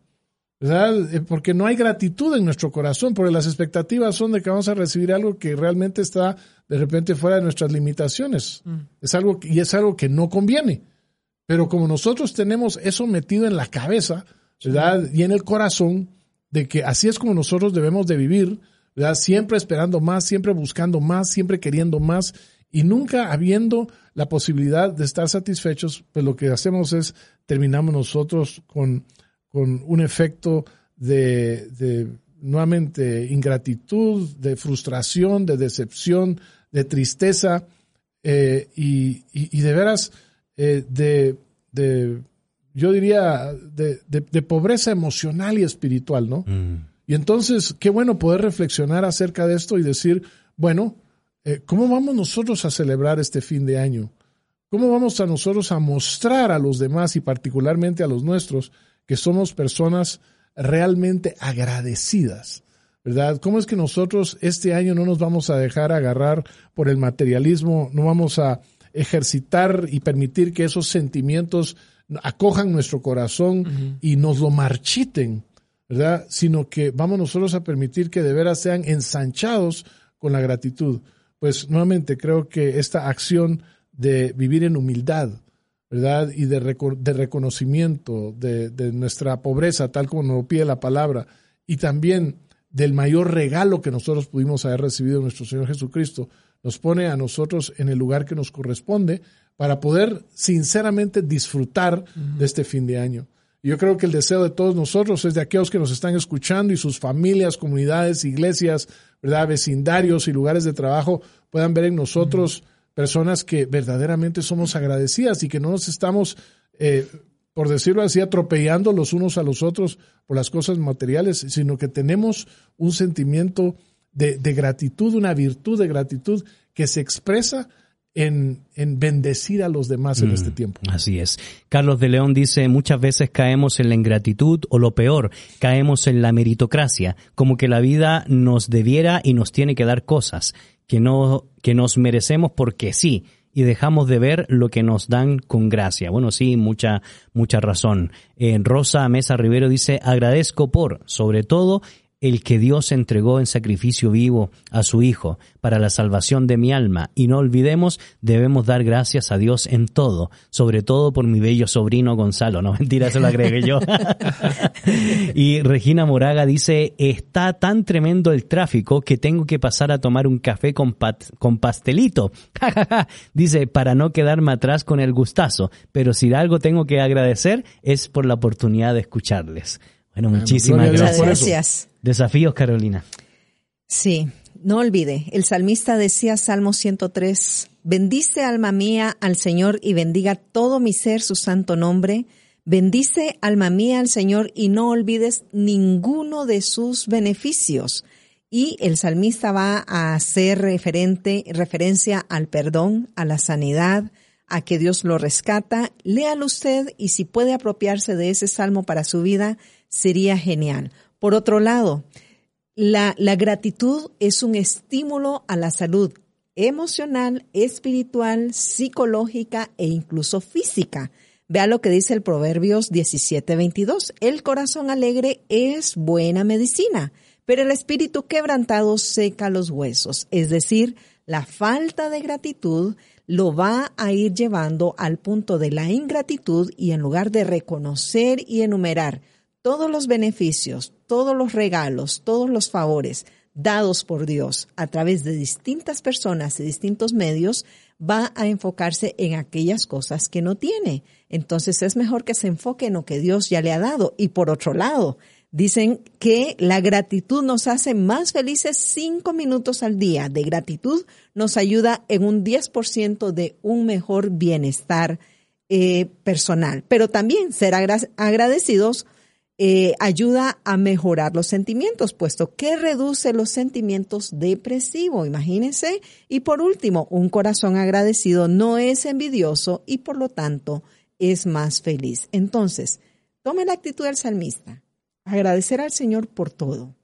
¿verdad? Eh, Porque no hay gratitud en nuestro corazón, porque las expectativas son de que vamos a recibir algo que realmente está de repente fuera de nuestras limitaciones. Es algo y es algo que no conviene. Pero como nosotros tenemos eso metido en la cabeza, ¿verdad? Y en el corazón, de que así es como nosotros debemos de vivir, ¿verdad? Siempre esperando más, siempre buscando más, siempre queriendo más. y nunca habiendo la posibilidad de estar satisfechos, pues lo que hacemos es terminamos nosotros con, con un efecto de, de nuevamente ingratitud, de frustración, de decepción, de tristeza eh, y, y, de veras eh, de, de, yo diría, de, de, pobreza emocional y espiritual, ¿no? Mm. Y entonces, qué bueno poder reflexionar acerca de esto y decir, bueno, eh, ¿cómo vamos nosotros a celebrar este fin de año? ¿Cómo vamos a nosotros a mostrar a los demás y particularmente a los nuestros que somos personas realmente agradecidas? ¿Verdad? ¿Cómo es que nosotros este año no nos vamos a dejar agarrar por el materialismo, no vamos a ejercitar y permitir que esos sentimientos acojan nuestro corazón y nos lo marchiten, ¿verdad? Sino que vamos nosotros a permitir que de veras sean ensanchados con la gratitud. Pues nuevamente creo que esta acción de vivir en humildad, ¿verdad? Y de, de reconocimiento de, de, nuestra pobreza, tal como nos lo pide la palabra, y también del mayor regalo que nosotros pudimos haber recibido de nuestro Señor Jesucristo, nos pone a nosotros en el lugar que nos corresponde para poder sinceramente disfrutar de este fin de año. yo creo que el deseo de todos nosotros es de aquellos que nos están escuchando y sus familias, comunidades, iglesias, ¿verdad? vecindarios y lugares de trabajo puedan ver en nosotros personas que verdaderamente somos agradecidas y que no nos estamos, eh, por decirlo así, atropellando los unos a los otros por las cosas materiales, sino que tenemos un sentimiento de, de gratitud, una virtud de gratitud que se expresa en, en, bendecir a los demás en este mm, tiempo. Así es. Carlos de León dice, muchas veces caemos en la ingratitud o lo peor, caemos en la meritocracia, como que la vida nos debiera y nos tiene que dar cosas que, no, que nos merecemos porque sí, y dejamos de ver lo que nos dan con gracia. Bueno, sí, mucha, mucha razón. Eh, Rosa Mesa Rivero dice, agradezco por, sobre todo, el que Dios entregó en sacrificio vivo a su Hijo para la salvación de mi alma. Y no olvidemos, debemos dar gracias a Dios en todo, sobre todo por mi bello sobrino Gonzalo. No, mentira, eso lo agregué yo. y Regina Moraga dice, está tan tremendo el tráfico que tengo que pasar a tomar un café con, con pastelito. dice, para no quedarme atrás con el gustazo. Pero si algo tengo que agradecer es por la oportunidad de escucharles. Bueno, muchísimas gracias. Desafíos, Carolina. Sí, no olvide, el salmista decía Salmo 103, bendice alma mía al Señor y bendiga todo mi ser su santo nombre. Bendice alma mía al Señor y no olvides ninguno de sus beneficios. Y el salmista va a hacer referente, referencia al perdón, a la sanidad, a que Dios lo rescata. Léalo usted y si puede apropiarse de ese salmo para su vida, sería genial. Por otro lado, la, la gratitud es un estímulo a la salud emocional, espiritual, psicológica e incluso física. Vea lo que dice el Proverbios 17:22. El corazón alegre es buena medicina, pero el espíritu quebrantado seca los huesos. Es decir, la falta de gratitud lo va a ir llevando al punto de la ingratitud y en lugar de reconocer y enumerar todos los beneficios, todos los regalos, todos los favores dados por Dios a través de distintas personas y distintos medios, va a enfocarse en aquellas cosas que no tiene. Entonces es mejor que se enfoque en lo que Dios ya le ha dado. Y por otro lado, dicen que la gratitud nos hace más felices cinco minutos al día. De gratitud nos ayuda en un 10% de un mejor bienestar eh, personal. Pero también ser agradecidos eh, ayuda a mejorar los sentimientos, puesto que reduce los sentimientos depresivos, imagínense. Y por último, un corazón agradecido no es envidioso y por lo tanto es más feliz. Entonces, tome la actitud del salmista, agradecer al Señor por todo.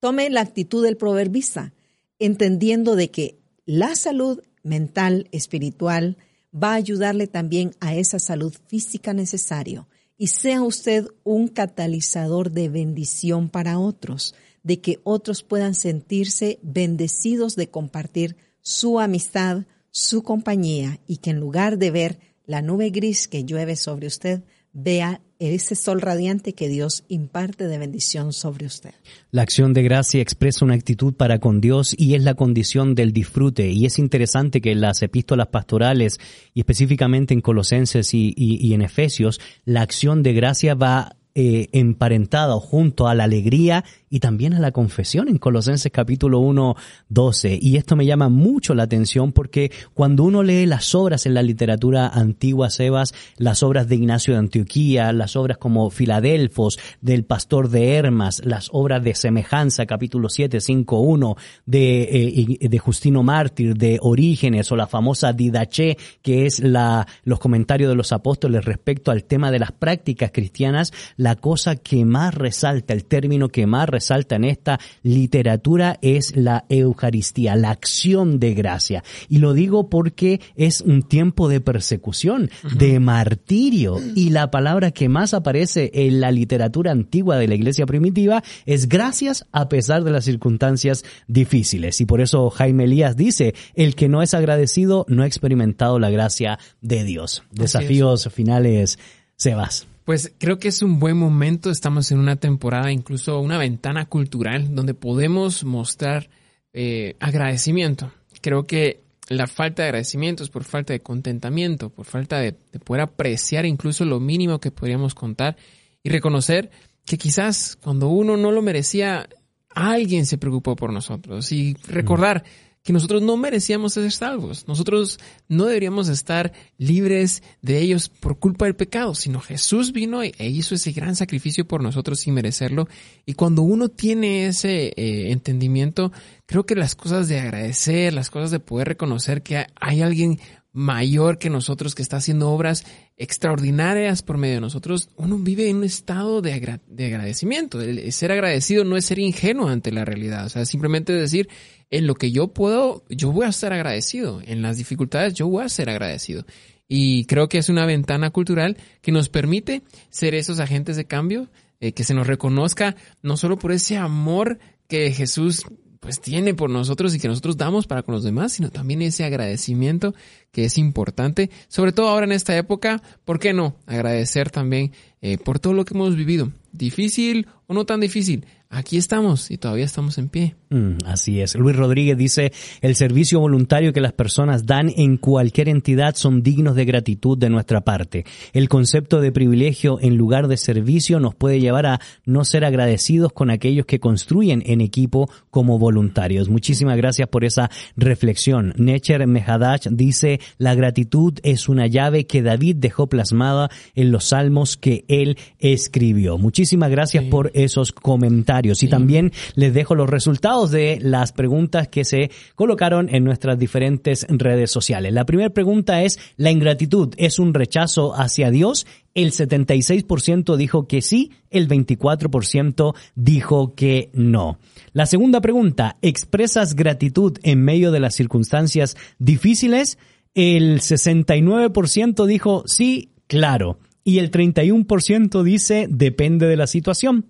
Tome la actitud del proverbista, entendiendo de que la salud mental, espiritual, va a ayudarle también a esa salud física necesaria y sea usted un catalizador de bendición para otros, de que otros puedan sentirse bendecidos de compartir su amistad, su compañía y que en lugar de ver la nube gris que llueve sobre usted, vea ese sol radiante que Dios imparte de bendición sobre usted. La acción de gracia expresa una actitud para con Dios y es la condición del disfrute. Y es interesante que en las epístolas pastorales y específicamente en Colosenses y, y- y en Efesios, la acción de gracia va eh, emparentada o junto a la alegría y también a la confesión en Colosenses capítulo 1, 12. Y esto me llama mucho la atención porque cuando uno lee las obras en la literatura antigua, Sebas, las obras de Ignacio de Antioquía, las obras como Filadelfos, del pastor de Hermas, las obras de Semejanza, capítulo 7, 5, 1, de, eh, de Justino Mártir, de Orígenes o la famosa Didache, que es la, los comentarios de los apóstoles respecto al tema de las prácticas cristianas, la cosa que más resalta, el término que más resalta en esta literatura es la Eucaristía, la acción de gracia. Y lo digo porque es un tiempo de persecución, de martirio, y la palabra que más aparece en la literatura antigua de la iglesia primitiva es gracias a pesar de las circunstancias difíciles. Y por eso Jaime Elías dice, el que no es agradecido no ha experimentado la gracia de Dios. Desafíos finales, Sebas. Pues creo que es un buen momento, estamos en una temporada, incluso una ventana cultural, donde podemos mostrar eh, agradecimiento. Creo que la falta de agradecimiento es por falta de contentamiento, por falta de, de poder apreciar incluso lo mínimo que podríamos contar y reconocer que quizás cuando uno no lo merecía, alguien se preocupó por nosotros y recordar que nosotros no merecíamos ser salvos. Nosotros no deberíamos estar libres de ellos por culpa del pecado, sino Jesús vino e hizo ese gran sacrificio por nosotros sin merecerlo. Y cuando uno tiene ese eh, entendimiento, creo que las cosas de agradecer, las cosas de poder reconocer que hay alguien mayor que nosotros que está haciendo obras extraordinarias por medio de nosotros, uno vive en un estado de, de agradecimiento. Ser agradecido no es ser ingenuo ante la realidad, o sea, simplemente decir, en lo que yo puedo, yo voy a estar agradecido, en las dificultades yo voy a ser agradecido. Y creo que es una ventana cultural que nos permite ser esos agentes de cambio, eh, que se nos reconozca no solo por ese amor que Jesús pues tiene por nosotros y que nosotros damos para con los demás, sino también ese agradecimiento que es importante, sobre todo ahora en esta época, ¿por qué no? Agradecer también eh, por todo lo que hemos vivido, difícil o no tan difícil, aquí estamos y todavía estamos en pie. Mm, así es. Luis Rodríguez dice, el servicio voluntario que las personas dan en cualquier entidad son dignos de gratitud de nuestra parte. El concepto de privilegio en lugar de servicio nos puede llevar a no ser agradecidos con aquellos que construyen en equipo como voluntarios. Muchísimas gracias por esa reflexión. Necher Mehadach dice, la gratitud es una llave que David dejó plasmada en los salmos que él escribió. Muchísimas gracias Sí. por esos comentarios y también les dejo los resultados de las preguntas que se colocaron en nuestras diferentes redes sociales. La primera pregunta es, ¿la ingratitud es un rechazo hacia Dios? El 76% dijo que sí, el 24% dijo que no. La segunda pregunta, ¿expresas gratitud en medio de las circunstancias difíciles? El 69% dijo sí, claro. Y el 31% dice depende de la situación.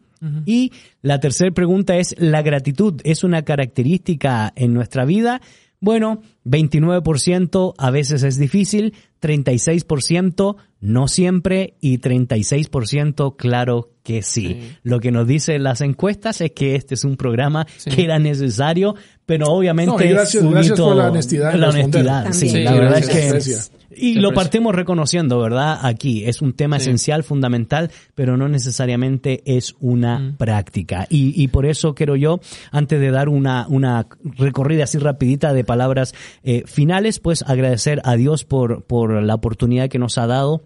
Y la tercera pregunta es, ¿la gratitud es una característica en nuestra vida? Bueno, 29% a veces es difícil, 36% no siempre y 36% claro que sí. Lo que nos dicen las encuestas es que este es un programa que era necesario, pero obviamente No, y gracias- por la honestidad La honestidad, sí, la verdad gracias, es que y lo partimos reconociendo, ¿verdad? Aquí es un tema Sí. esencial, fundamental, pero no necesariamente es una Mm. práctica. Y, y por eso quiero yo, antes de dar una, una recorrida así rapidita de palabras eh, finales, pues agradecer a Dios por, por la oportunidad que nos ha dado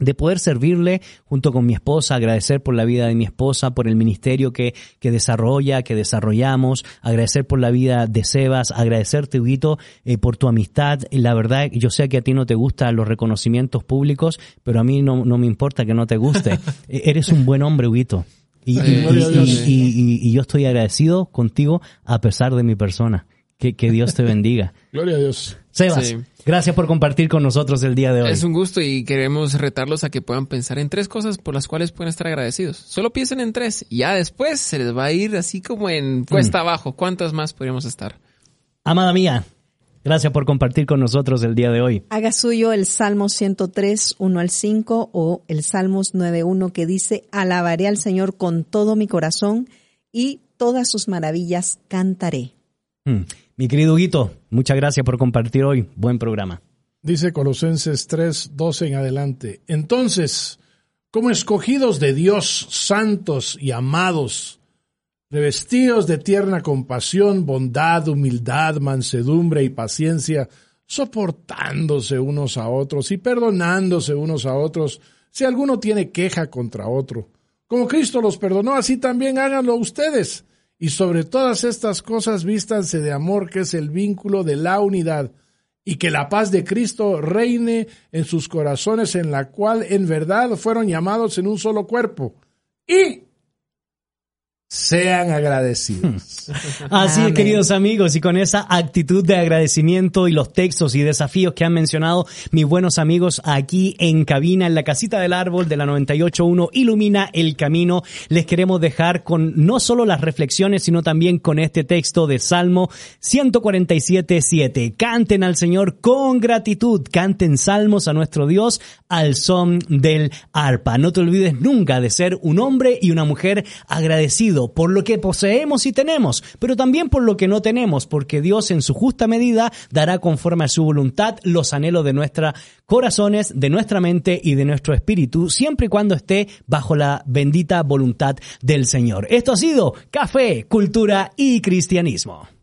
de poder servirle junto con mi esposa, agradecer por la vida de mi esposa, por el ministerio que, que desarrolla, que desarrollamos, agradecer por la vida de Sebas, agradecerte, Huguito, eh, por tu amistad. La verdad, yo sé que a ti no te gustan los reconocimientos públicos, pero a mí no, no me importa que no te guste. Eh, Eres un buen hombre, Huguito. Y, Sí, y- y- y yo estoy agradecido contigo a pesar de mi persona. Que, que Dios te bendiga. Gloria a Dios. Sebas, Sí. gracias por compartir con nosotros el día de hoy. Es un gusto y queremos retarlos a que puedan pensar en tres cosas por las cuales pueden estar agradecidos. Solo piensen en tres y ya después se les va a ir así como en cuesta abajo. ¿Cuántas más podríamos estar? Amada mía, Gracias por compartir con nosotros el día de hoy. Haga suyo el Salmo 103, 1 al 5 o el Salmos 9.1 que dice, alabaré al Señor con todo mi corazón y todas sus maravillas cantaré. Mm. Mi querido Huguito, muchas gracias por compartir hoy. Buen programa. Dice Colosenses 3, 12 en adelante. Entonces, como escogidos de Dios, santos y amados, revestidos de tierna compasión, bondad, humildad, mansedumbre y paciencia, soportándose unos a otros y perdonándose unos a otros si alguno tiene queja contra otro. Como Cristo los perdonó, así también háganlo ustedes. Y sobre todas estas cosas vístanse de amor, que es el vínculo de la unidad, y que la paz de Cristo reine en sus corazones, en la cual en verdad fueron llamados en un solo cuerpo. Y sean agradecidos. Así es, queridos amigos, y con esa actitud de agradecimiento y los textos y desafíos que han mencionado mis buenos amigos aquí en cabina, en la casita del árbol de la 98.1, Ilumina el Camino, les queremos dejar con no solo las reflexiones, sino también con este texto de Salmo 147.7. Canten al Señor con gratitud, canten salmos a nuestro Dios al son del arpa. No te olvides nunca de ser un hombre y una mujer agradecido por lo que poseemos y tenemos, pero también por lo que no tenemos, porque Dios en su justa medida dará conforme a su voluntad los anhelos de nuestros corazones, de nuestra mente y de nuestro espíritu, siempre y cuando esté bajo la bendita voluntad del Señor. Esto ha sido Café, Cultura y Cristianismo.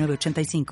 85